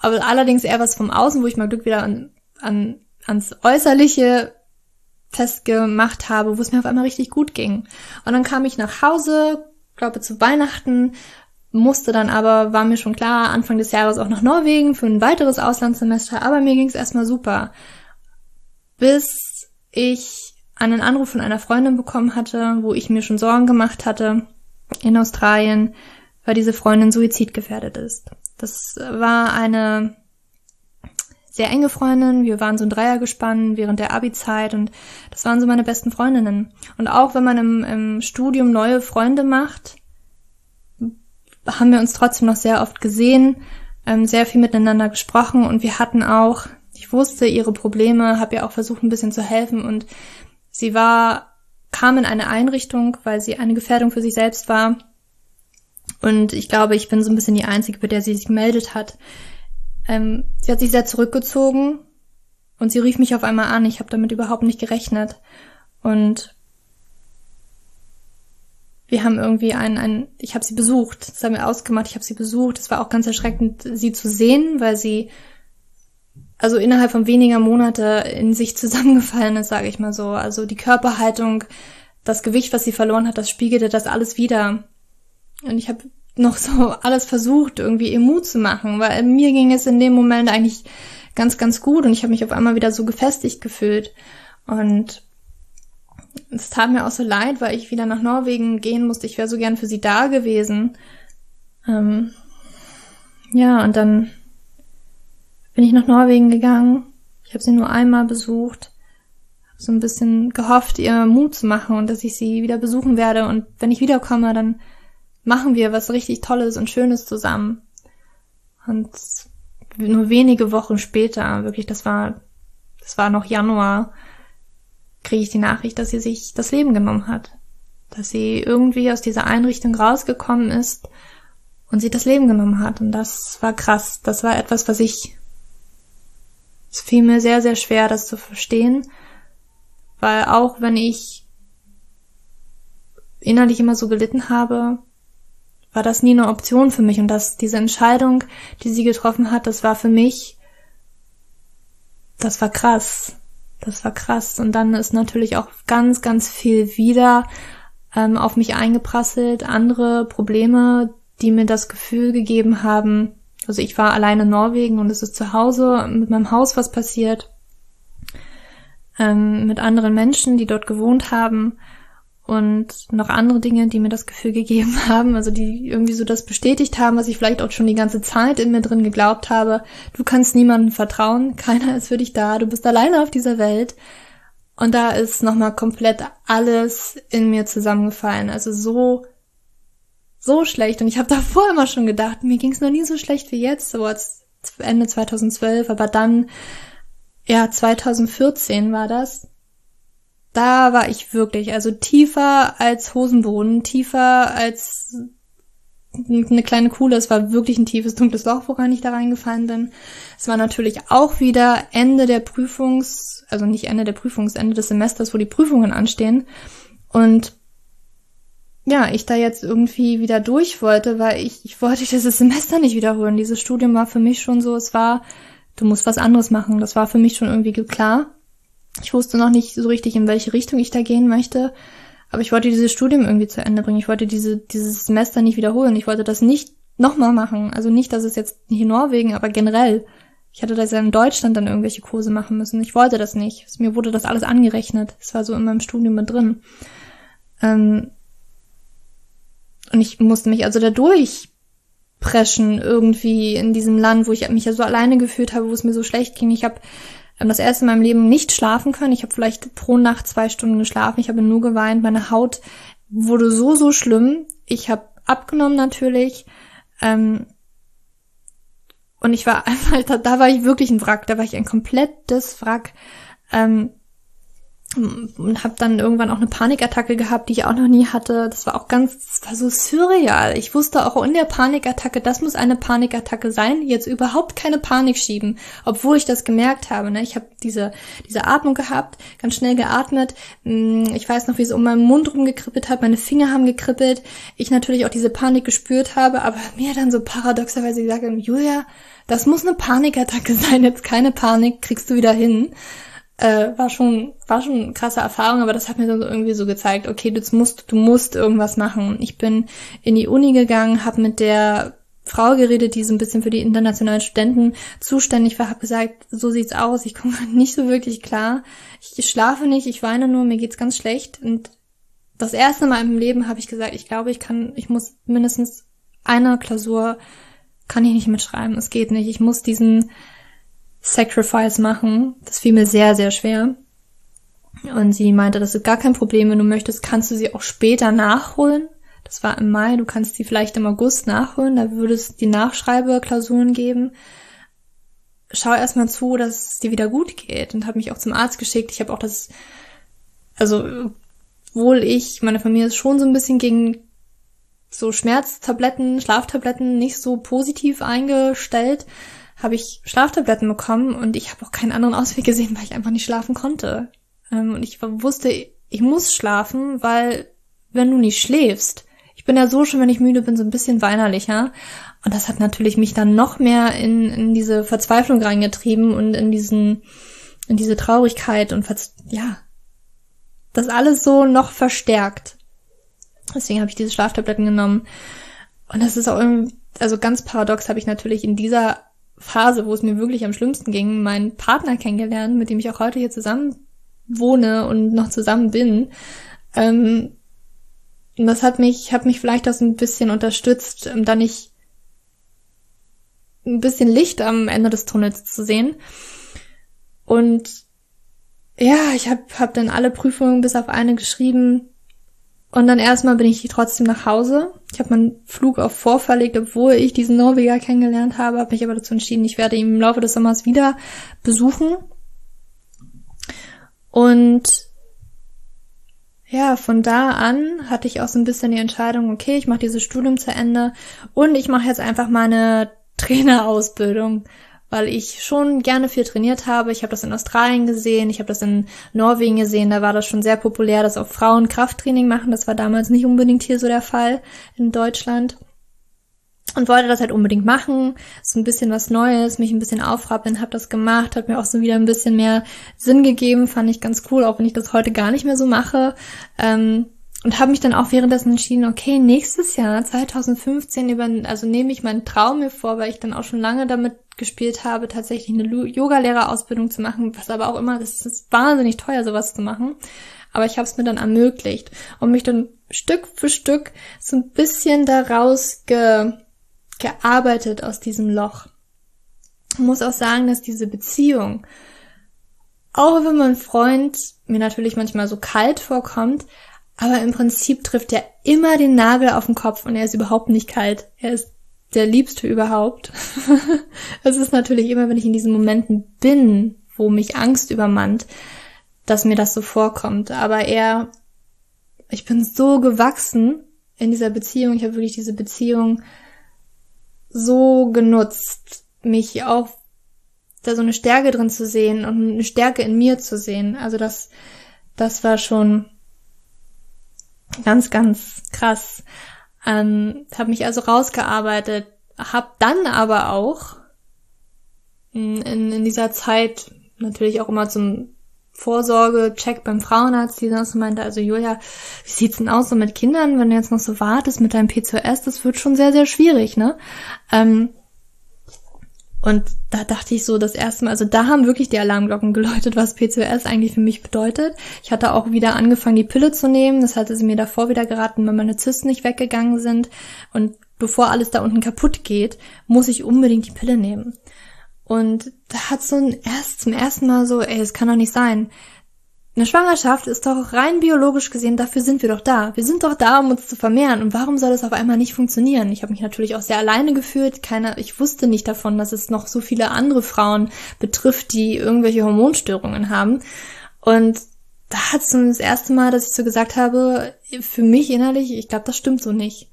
[SPEAKER 1] aber allerdings eher was vom Außen, wo ich mal Glück wieder an, an, ans Äußerliche festgemacht habe, wo es mir auf einmal richtig gut ging. Und dann kam ich nach Hause, glaube zu Weihnachten, musste dann aber, war mir schon klar, Anfang des Jahres auch nach Norwegen für ein weiteres Auslandssemester, aber mir ging es erstmal super. Bis ich einen Anruf von einer Freundin bekommen hatte, wo ich mir schon Sorgen gemacht hatte in Australien, weil diese Freundin suizidgefährdet ist. Das war eine sehr enge Freundin. Wir waren so ein Dreiergespann während der Abi-Zeit und das waren so meine besten Freundinnen. Und auch wenn man im, im Studium neue Freunde macht, haben wir uns trotzdem noch sehr oft gesehen, ähm, sehr viel miteinander gesprochen und wir hatten auch, ich wusste ihre Probleme, habe ihr auch versucht, ein bisschen zu helfen und sie war, kam in eine Einrichtung, weil sie eine Gefährdung für sich selbst war. Und ich glaube, ich bin so ein bisschen die Einzige, bei der sie sich gemeldet hat. Ähm, sie hat sich sehr zurückgezogen und sie rief mich auf einmal an. Ich habe damit überhaupt nicht gerechnet. Und wir haben irgendwie ein, ein ich habe sie besucht, das haben wir ausgemacht, ich habe sie besucht. Es war auch ganz erschreckend, sie zu sehen, weil sie also innerhalb von weniger Monate in sich zusammengefallen ist, sage ich mal so. Also die Körperhaltung, das Gewicht, was sie verloren hat, das spiegelte das alles wieder. Und ich habe noch so alles versucht, irgendwie ihr Mut zu machen, weil mir ging es in dem Moment eigentlich ganz, ganz gut und ich habe mich auf einmal wieder so gefestigt gefühlt. Und es tat mir auch so leid, weil ich wieder nach Norwegen gehen musste. Ich wäre so gern für sie da gewesen. Ähm, ja, und dann bin ich nach Norwegen gegangen. Ich habe sie nur einmal besucht. Hab so ein bisschen gehofft, ihr Mut zu machen und dass ich sie wieder besuchen werde. Und wenn ich wiederkomme, dann machen wir was richtig Tolles und Schönes zusammen. Und nur wenige Wochen später, wirklich, das war, das war noch Januar, kriege ich die Nachricht, dass sie sich das Leben genommen hat. Dass sie irgendwie aus dieser Einrichtung rausgekommen ist und sie das Leben genommen hat. Und das war krass. Das war etwas, was ich, es fiel mir sehr, sehr schwer, das zu verstehen. Weil auch wenn ich innerlich immer so gelitten habe, war das nie eine Option für mich. Und dass diese Entscheidung, die sie getroffen hat, das war für mich, das war krass. Das war krass. Und dann ist natürlich auch ganz, ganz viel wieder ähm, auf mich eingeprasselt. Andere Probleme, die mir das Gefühl gegeben haben. Also ich war alleine in Norwegen und es ist zu Hause mit meinem Haus was passiert. Ähm, mit anderen Menschen, die dort gewohnt haben und noch andere Dinge, die mir das Gefühl gegeben haben, also die irgendwie so das bestätigt haben, was ich vielleicht auch schon die ganze Zeit in mir drin geglaubt habe. Du kannst niemandem vertrauen, keiner ist für dich da, du bist alleine auf dieser Welt. Und da ist nochmal komplett alles in mir zusammengefallen. Also so, so schlecht. Und ich habe davor immer schon gedacht, mir ging es noch nie so schlecht wie jetzt, so als Ende 2012, aber dann, ja, 2014 war das da war ich wirklich, also tiefer als Hosenboden, tiefer als eine kleine Kuhle. Es war wirklich ein tiefes, dunkles Loch, woran ich da reingefallen bin. Es war natürlich auch wieder Ende der Prüfungs, also nicht Ende der Prüfungs, Ende des Semesters, wo die Prüfungen anstehen. Und ja, ich da jetzt irgendwie wieder durch wollte, weil ich, ich wollte dieses Semester nicht wiederholen. Dieses Studium war für mich schon so, es war, du musst was anderes machen. Das war für mich schon irgendwie klar. Ich wusste noch nicht so richtig, in welche Richtung ich da gehen möchte. Aber ich wollte dieses Studium irgendwie zu Ende bringen. Ich wollte diese, dieses Semester nicht wiederholen. Ich wollte das nicht nochmal machen. Also nicht, dass es jetzt nicht in Norwegen, aber generell. Ich hatte da in Deutschland dann irgendwelche Kurse machen müssen. Ich wollte das nicht. Mir wurde das alles angerechnet. Es war so in meinem Studium mit drin. Ähm und ich musste mich also da durchpreschen irgendwie in diesem Land, wo ich mich ja so alleine gefühlt habe, wo es mir so schlecht ging. Ich habe ähm, das erste in meinem Leben nicht schlafen können. Ich habe vielleicht pro Nacht zwei Stunden geschlafen. Ich habe nur geweint. Meine Haut wurde so, so schlimm. Ich habe abgenommen natürlich. Ähm, und ich war einfach, da, da war ich wirklich ein Wrack, da war ich ein komplettes Wrack. Ähm, und habe dann irgendwann auch eine Panikattacke gehabt, die ich auch noch nie hatte. Das war auch ganz, das war so surreal. Ich wusste auch in der Panikattacke, das muss eine Panikattacke sein. Jetzt überhaupt keine Panik schieben, obwohl ich das gemerkt habe. Ne? Ich habe diese diese Atmung gehabt, ganz schnell geatmet. Hm, ich weiß noch, wie es um meinen Mund rumgekribbelt hat. Meine Finger haben gekribbelt. Ich natürlich auch diese Panik gespürt habe, aber mir dann so paradoxerweise gesagt Julia, das muss eine Panikattacke sein. Jetzt keine Panik, kriegst du wieder hin äh, war schon war schon eine krasse Erfahrung, aber das hat mir dann irgendwie so gezeigt, okay, du musst du musst irgendwas machen. Ich bin in die Uni gegangen, habe mit der Frau geredet, die so ein bisschen für die internationalen Studenten zuständig war, habe gesagt, so sieht's aus, ich komme nicht so wirklich klar. Ich schlafe nicht, ich weine nur, mir geht's ganz schlecht und das erste Mal im Leben habe ich gesagt, ich glaube, ich kann, ich muss mindestens eine Klausur kann ich nicht mitschreiben. Es geht nicht. Ich muss diesen Sacrifice machen. Das fiel mir sehr, sehr schwer. Und sie meinte, das ist gar kein Problem. Wenn du möchtest, kannst du sie auch später nachholen. Das war im Mai. Du kannst sie vielleicht im August nachholen. Da würde es die Nachschreibeklausuren geben. Schau erstmal zu, dass es dir wieder gut geht. Und habe mich auch zum Arzt geschickt. Ich habe auch das, also, wohl ich, meine Familie ist schon so ein bisschen gegen so Schmerztabletten, Schlaftabletten nicht so positiv eingestellt habe ich Schlaftabletten bekommen und ich habe auch keinen anderen Ausweg gesehen, weil ich einfach nicht schlafen konnte. Ähm, und ich wusste, ich muss schlafen, weil wenn du nicht schläfst, ich bin ja so schon, wenn ich müde bin, so ein bisschen weinerlicher. Und das hat natürlich mich dann noch mehr in, in diese Verzweiflung reingetrieben und in diesen, in diese Traurigkeit und Verz ja, das alles so noch verstärkt. Deswegen habe ich diese Schlaftabletten genommen. Und das ist auch irgendwie, also ganz paradox habe ich natürlich in dieser Phase, wo es mir wirklich am schlimmsten ging, meinen Partner kennengelernt, mit dem ich auch heute hier zusammen wohne und noch zusammen bin. Ähm, und das hat mich, hat mich vielleicht auch so ein bisschen unterstützt, um da nicht ein bisschen Licht am Ende des Tunnels zu sehen. Und ja, ich habe hab dann alle Prüfungen bis auf eine geschrieben, und dann erstmal bin ich trotzdem nach Hause. Ich habe meinen Flug auf vorverlegt, obwohl ich diesen Norweger kennengelernt habe, habe mich aber dazu entschieden, ich werde ihn im Laufe des Sommers wieder besuchen. Und ja, von da an hatte ich auch so ein bisschen die Entscheidung, okay, ich mache dieses Studium zu Ende und ich mache jetzt einfach meine Trainerausbildung weil ich schon gerne viel trainiert habe. Ich habe das in Australien gesehen, ich habe das in Norwegen gesehen, da war das schon sehr populär, dass auch Frauen Krafttraining machen. Das war damals nicht unbedingt hier so der Fall in Deutschland. Und wollte das halt unbedingt machen, so ein bisschen was Neues, mich ein bisschen aufrappeln, habe das gemacht, hat mir auch so wieder ein bisschen mehr Sinn gegeben, fand ich ganz cool, auch wenn ich das heute gar nicht mehr so mache. Ähm, und habe mich dann auch währenddessen entschieden, okay, nächstes Jahr, 2015, über, also nehme ich meinen Traum mir vor, weil ich dann auch schon lange damit gespielt habe, tatsächlich eine Yoga-Lehrerausbildung zu machen, was aber auch immer, das ist wahnsinnig teuer, sowas zu machen. Aber ich habe es mir dann ermöglicht und mich dann Stück für Stück so ein bisschen daraus ge gearbeitet aus diesem Loch. Ich muss auch sagen, dass diese Beziehung, auch wenn mein Freund mir natürlich manchmal so kalt vorkommt, aber im Prinzip trifft er immer den Nagel auf den Kopf und er ist überhaupt nicht kalt. Er ist der Liebste überhaupt. es ist natürlich immer, wenn ich in diesen Momenten bin, wo mich Angst übermannt, dass mir das so vorkommt. Aber er, ich bin so gewachsen in dieser Beziehung. Ich habe wirklich diese Beziehung so genutzt, mich auch da so eine Stärke drin zu sehen und eine Stärke in mir zu sehen. Also das, das war schon Ganz, ganz krass. Ähm, habe mich also rausgearbeitet, habe dann aber auch in, in, dieser Zeit natürlich auch immer zum Vorsorge-Check beim Frauenarzt, die sonst meinte, also Julia, wie sieht's denn aus so mit Kindern, wenn du jetzt noch so wartest mit deinem PCOS, das wird schon sehr, sehr schwierig, ne? Ähm, Und da dachte ich so das erste Mal, also da haben wirklich die Alarmglocken geläutet, was PCOS eigentlich für mich bedeutet. Ich hatte auch wieder angefangen, die Pille zu nehmen. Das hatte sie mir davor wieder geraten, weil meine Zysten nicht weggegangen sind. Und bevor alles da unten kaputt geht, muss ich unbedingt die Pille nehmen. Und da hat so ein erst zum ersten Mal so, ey, es kann doch nicht sein. Eine Schwangerschaft ist doch rein biologisch gesehen, dafür sind wir doch da. Wir sind doch da, um uns zu vermehren. Und warum soll das auf einmal nicht funktionieren? Ich habe mich natürlich auch sehr alleine gefühlt. Keiner, ich wusste nicht davon, dass es noch so viele andere Frauen betrifft, die irgendwelche Hormonstörungen haben. Und da hat es das erste Mal, dass ich so gesagt habe, für mich innerlich, ich glaube, das stimmt so nicht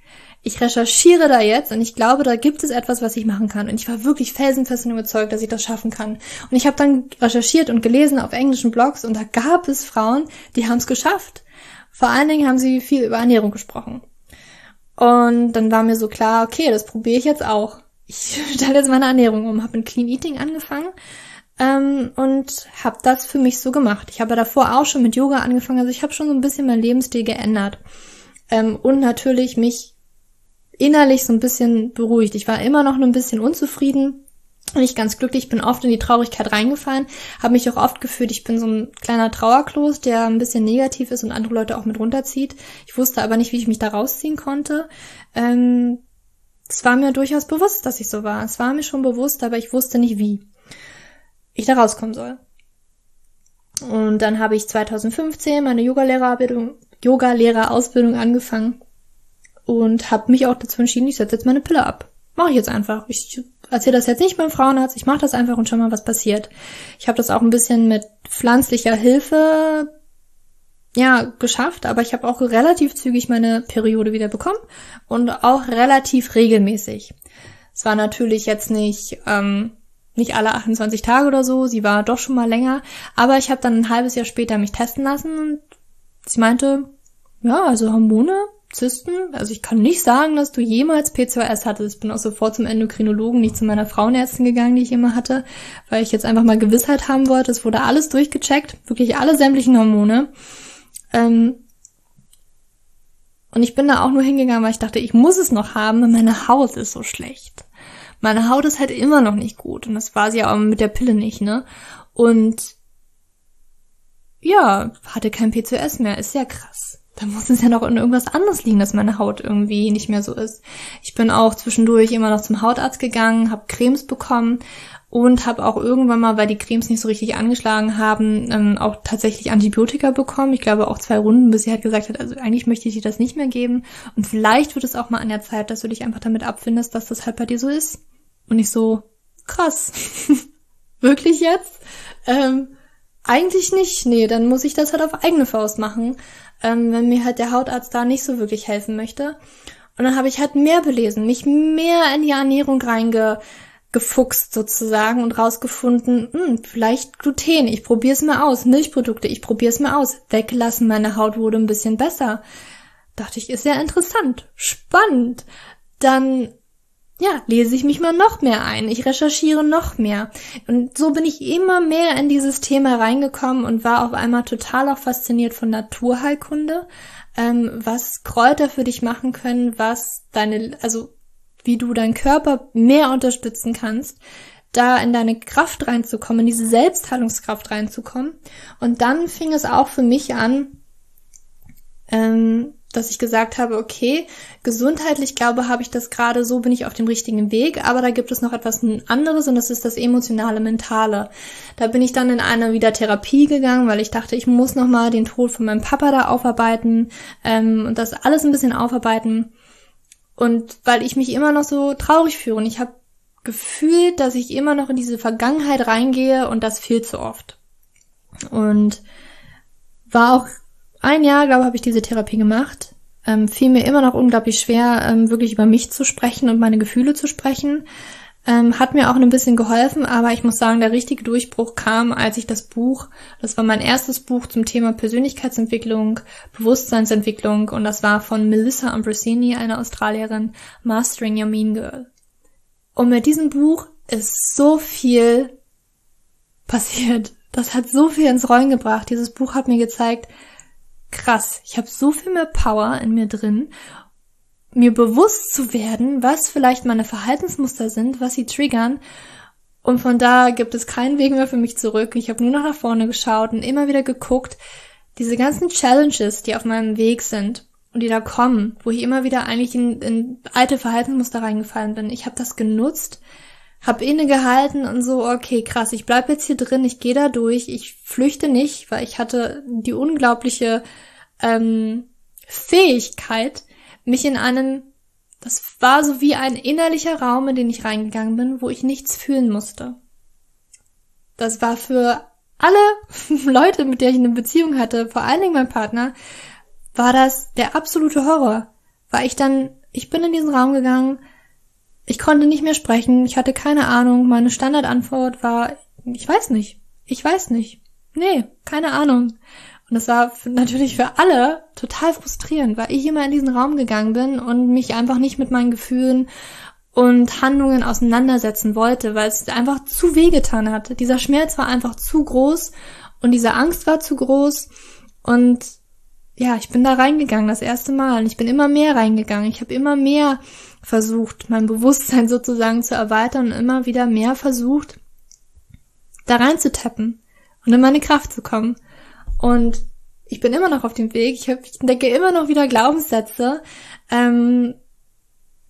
[SPEAKER 1] ich recherchiere da jetzt und ich glaube, da gibt es etwas, was ich machen kann. Und ich war wirklich felsenfest und überzeugt, dass ich das schaffen kann. Und ich habe dann recherchiert und gelesen auf englischen Blogs und da gab es Frauen, die haben es geschafft. Vor allen Dingen haben sie viel über Ernährung gesprochen. Und dann war mir so klar, okay, das probiere ich jetzt auch. Ich stelle jetzt meine Ernährung um, habe mit Clean Eating angefangen ähm, und habe das für mich so gemacht. Ich habe davor auch schon mit Yoga angefangen, also ich habe schon so ein bisschen mein Lebensstil geändert. Ähm, und natürlich mich innerlich so ein bisschen beruhigt. Ich war immer noch ein bisschen unzufrieden, nicht ganz glücklich, bin oft in die Traurigkeit reingefallen, habe mich auch oft gefühlt, ich bin so ein kleiner Trauerklos, der ein bisschen negativ ist und andere Leute auch mit runterzieht. Ich wusste aber nicht, wie ich mich da rausziehen konnte. Ähm, es war mir durchaus bewusst, dass ich so war. Es war mir schon bewusst, aber ich wusste nicht, wie ich da rauskommen soll. Und dann habe ich 2015 meine Yogalehrerausbildung Yoga angefangen und habe mich auch dazu entschieden, ich setze jetzt meine Pille ab. Mache ich jetzt einfach. Ich erzähle das jetzt nicht beim Frauenarzt, ich mache das einfach und schau mal, was passiert. Ich habe das auch ein bisschen mit pflanzlicher Hilfe ja geschafft, aber ich habe auch relativ zügig meine Periode wieder bekommen und auch relativ regelmäßig. Es war natürlich jetzt nicht ähm, nicht alle 28 Tage oder so, sie war doch schon mal länger, aber ich habe dann ein halbes Jahr später mich testen lassen und sie meinte, ja, also Hormone Zysten. Also ich kann nicht sagen, dass du jemals PCOS hattest. Ich bin auch sofort zum Endokrinologen, nicht zu meiner Frauenärztin gegangen, die ich immer hatte, weil ich jetzt einfach mal Gewissheit haben wollte. Es wurde alles durchgecheckt, wirklich alle sämtlichen Hormone. Ähm und ich bin da auch nur hingegangen, weil ich dachte, ich muss es noch haben, denn meine Haut ist so schlecht. Meine Haut ist halt immer noch nicht gut und das war sie auch mit der Pille nicht, ne? Und ja, hatte kein PCOS mehr, ist ja krass da muss es ja noch in irgendwas anderes liegen, dass meine Haut irgendwie nicht mehr so ist. Ich bin auch zwischendurch immer noch zum Hautarzt gegangen, habe Cremes bekommen und habe auch irgendwann mal, weil die Cremes nicht so richtig angeschlagen haben, ähm, auch tatsächlich Antibiotika bekommen. Ich glaube auch zwei Runden, bis sie halt gesagt hat, also eigentlich möchte ich dir das nicht mehr geben. Und vielleicht wird es auch mal an der Zeit, dass du dich einfach damit abfindest, dass das halt bei dir so ist. Und ich so, krass. Wirklich jetzt? Ähm, eigentlich nicht. Nee, dann muss ich das halt auf eigene Faust machen ähm, wenn mir halt der Hautarzt da nicht so wirklich helfen möchte. Und dann habe ich halt mehr belesen, mich mehr in die Ernährung reingefuchst sozusagen und rausgefunden, hm, vielleicht Gluten, ich probiere es mal aus, Milchprodukte, ich probiere es mal aus, weglassen, meine Haut wurde ein bisschen besser. Dachte ich, ist ja interessant, spannend. Dann ja, lese ich mich mal noch mehr ein. Ich recherchiere noch mehr. Und so bin ich immer mehr in dieses Thema reingekommen und war auf einmal total auch fasziniert von Naturheilkunde, ähm, was Kräuter für dich machen können, was deine, also wie du deinen Körper mehr unterstützen kannst, da in deine Kraft reinzukommen, in diese Selbstheilungskraft reinzukommen. Und dann fing es auch für mich an, ähm, dass ich gesagt habe, okay, gesundheitlich glaube, habe ich das gerade so, bin ich auf dem richtigen Weg, aber da gibt es noch etwas anderes und das ist das emotionale, mentale. Da bin ich dann in eine wieder Therapie gegangen, weil ich dachte, ich muss nochmal den Tod von meinem Papa da aufarbeiten ähm, und das alles ein bisschen aufarbeiten. Und weil ich mich immer noch so traurig fühle und ich habe gefühlt, dass ich immer noch in diese Vergangenheit reingehe und das viel zu oft. Und war auch ein Jahr, glaube ich, habe ich diese Therapie gemacht. Ähm, fiel mir immer noch unglaublich schwer, ähm, wirklich über mich zu sprechen und meine Gefühle zu sprechen. Ähm, hat mir auch ein bisschen geholfen, aber ich muss sagen, der richtige Durchbruch kam, als ich das Buch, das war mein erstes Buch zum Thema Persönlichkeitsentwicklung, Bewusstseinsentwicklung und das war von Melissa Ambrosini, einer Australierin, Mastering Your Mean Girl. Und mit diesem Buch ist so viel passiert. Das hat so viel ins Rollen gebracht. Dieses Buch hat mir gezeigt, krass, ich habe so viel mehr Power in mir drin, mir bewusst zu werden, was vielleicht meine Verhaltensmuster sind, was sie triggern Und von da gibt es keinen Weg mehr für mich zurück. Ich habe nur noch nach vorne geschaut und immer wieder geguckt, diese ganzen Challenges, die auf meinem Weg sind und die da kommen, wo ich immer wieder eigentlich in, in alte Verhaltensmuster reingefallen bin. Ich habe das genutzt, habe innegehalten und so, okay, krass, ich bleib jetzt hier drin, ich gehe da durch, ich flüchte nicht, weil ich hatte die unglaubliche ähm, Fähigkeit, mich in einen das war so wie ein innerlicher Raum, in den ich reingegangen bin, wo ich nichts fühlen musste. Das war für alle Leute, mit denen ich eine Beziehung hatte, vor allen Dingen mein Partner, war das der absolute Horror. Weil ich dann, ich bin in diesen Raum gegangen, ich konnte nicht mehr sprechen, ich hatte keine Ahnung, meine Standardantwort war, ich weiß nicht, ich weiß nicht, nee, keine Ahnung. Und das war natürlich für alle total frustrierend, weil ich immer in diesen Raum gegangen bin und mich einfach nicht mit meinen Gefühlen und Handlungen auseinandersetzen wollte, weil es einfach zu wehgetan hatte. Dieser Schmerz war einfach zu groß und diese Angst war zu groß. Und ja, ich bin da reingegangen das erste Mal und ich bin immer mehr reingegangen. Ich habe immer mehr versucht, mein Bewusstsein sozusagen zu erweitern und immer wieder mehr versucht, da reinzutappen und in meine Kraft zu kommen. Und ich bin immer noch auf dem Weg. Ich, hab, ich entdecke immer noch wieder Glaubenssätze, ähm,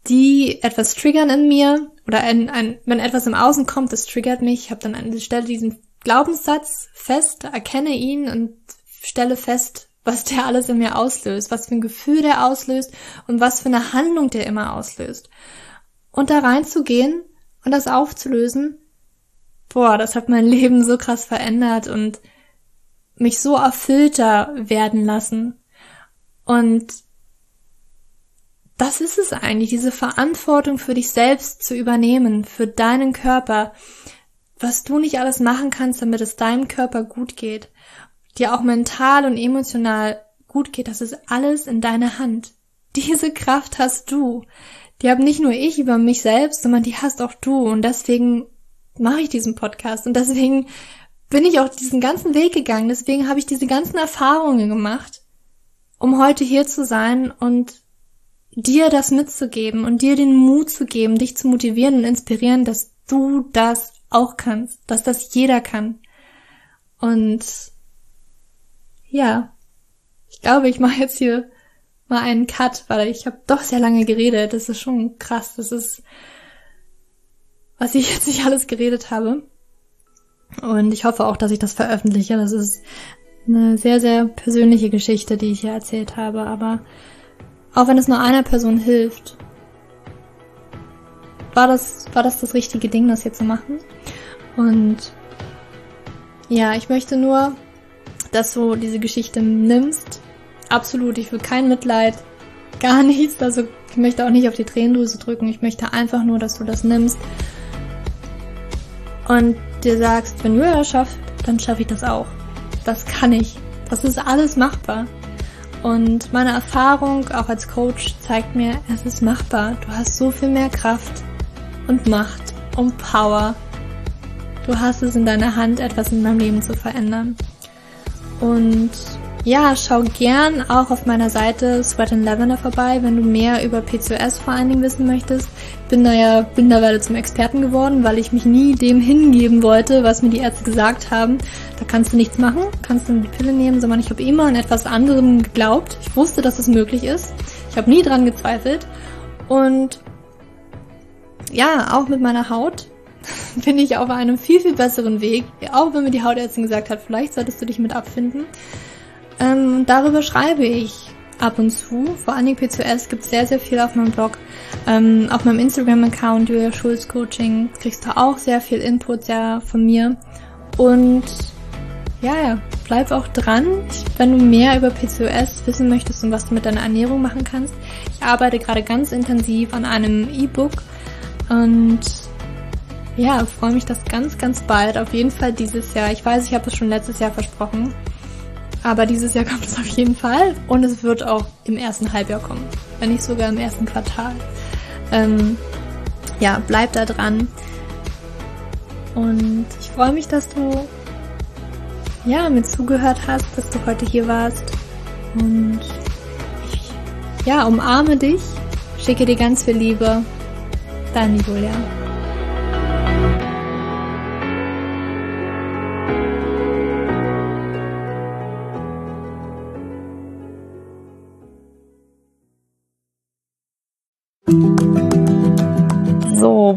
[SPEAKER 1] die etwas triggern in mir oder ein, ein, wenn etwas im Außen kommt, das triggert mich. Ich habe dann an der Stelle diesen Glaubenssatz fest, erkenne ihn und stelle fest, was der alles in mir auslöst, was für ein Gefühl der auslöst und was für eine Handlung der immer auslöst. Und da reinzugehen und das aufzulösen, boah, das hat mein Leben so krass verändert und mich so erfüllter werden lassen. Und das ist es eigentlich, diese Verantwortung für dich selbst zu übernehmen, für deinen Körper, was du nicht alles machen kannst, damit es deinem Körper gut geht, dir auch mental und emotional gut geht, das ist alles in deiner Hand. Diese Kraft hast du. Die habe nicht nur ich über mich selbst, sondern die hast auch du. Und deswegen mache ich diesen Podcast. Und deswegen bin ich auch diesen ganzen Weg gegangen. Deswegen habe ich diese ganzen Erfahrungen gemacht, um heute hier zu sein und dir das mitzugeben und dir den Mut zu geben, dich zu motivieren und inspirieren, dass du das auch kannst, dass das jeder kann. Und ja, ich glaube, ich mache jetzt hier mal einen Cut, weil ich habe doch sehr lange geredet. Das ist schon krass. Das ist, was ich jetzt nicht alles geredet habe. Und ich hoffe auch, dass ich das veröffentliche. Das ist eine sehr, sehr persönliche Geschichte, die ich hier erzählt habe. Aber auch wenn es nur einer Person hilft, war das, war das das richtige Ding, das hier zu machen. Und ja, ich möchte nur, dass du diese Geschichte nimmst. Absolut, ich will kein Mitleid, gar nichts. Also ich möchte auch nicht auf die Tränendrüse drücken. Ich möchte einfach nur, dass du das nimmst und dir sagst, wenn Julia das schafft, dann schaffe ich das auch. Das kann ich. Das ist alles machbar. Und meine Erfahrung auch als Coach zeigt mir, es ist machbar. Du hast so viel mehr Kraft und Macht und Power. Du hast es in deiner Hand, etwas in deinem Leben zu verändern. Und ja, schau gern auch auf meiner Seite Sweat and Lavender vorbei, wenn du mehr über PCOS vor allen Dingen wissen möchtest. Bin da ja mittlerweile zum Experten geworden, weil ich mich nie dem hingeben wollte, was mir die Ärzte gesagt haben. Da kannst du nichts machen, kannst du die Pille nehmen, sondern ich habe immer an etwas anderem geglaubt. Ich wusste, dass es möglich ist. Ich habe nie dran gezweifelt. Und ja, auch mit meiner Haut bin ich auf einem viel, viel besseren Weg. Auch wenn mir die Hautärztin gesagt hat, vielleicht solltest du dich mit abfinden. Ähm, darüber schreibe ich ab und zu. Vor Dingen PCOS gibt sehr, sehr viel auf meinem Blog. Ähm, auf meinem Instagram-Account, Julia Schulz Coaching, kriegst du auch sehr viel Input ja von mir. Und ja, bleib auch dran, wenn du mehr über PCOS wissen möchtest und was du mit deiner Ernährung machen kannst. Ich arbeite gerade ganz intensiv an einem E-Book und ja, freue mich das ganz, ganz bald. Auf jeden Fall dieses Jahr. Ich weiß, ich habe es schon letztes Jahr versprochen. Aber dieses Jahr kommt es auf jeden Fall und es wird auch im ersten Halbjahr kommen, wenn nicht sogar im ersten Quartal. Ähm, ja, bleib da dran. Und ich freue mich, dass du ja mir zugehört hast, dass du heute hier warst. Und ich ja, umarme dich, schicke dir ganz viel Liebe. Deine Julia.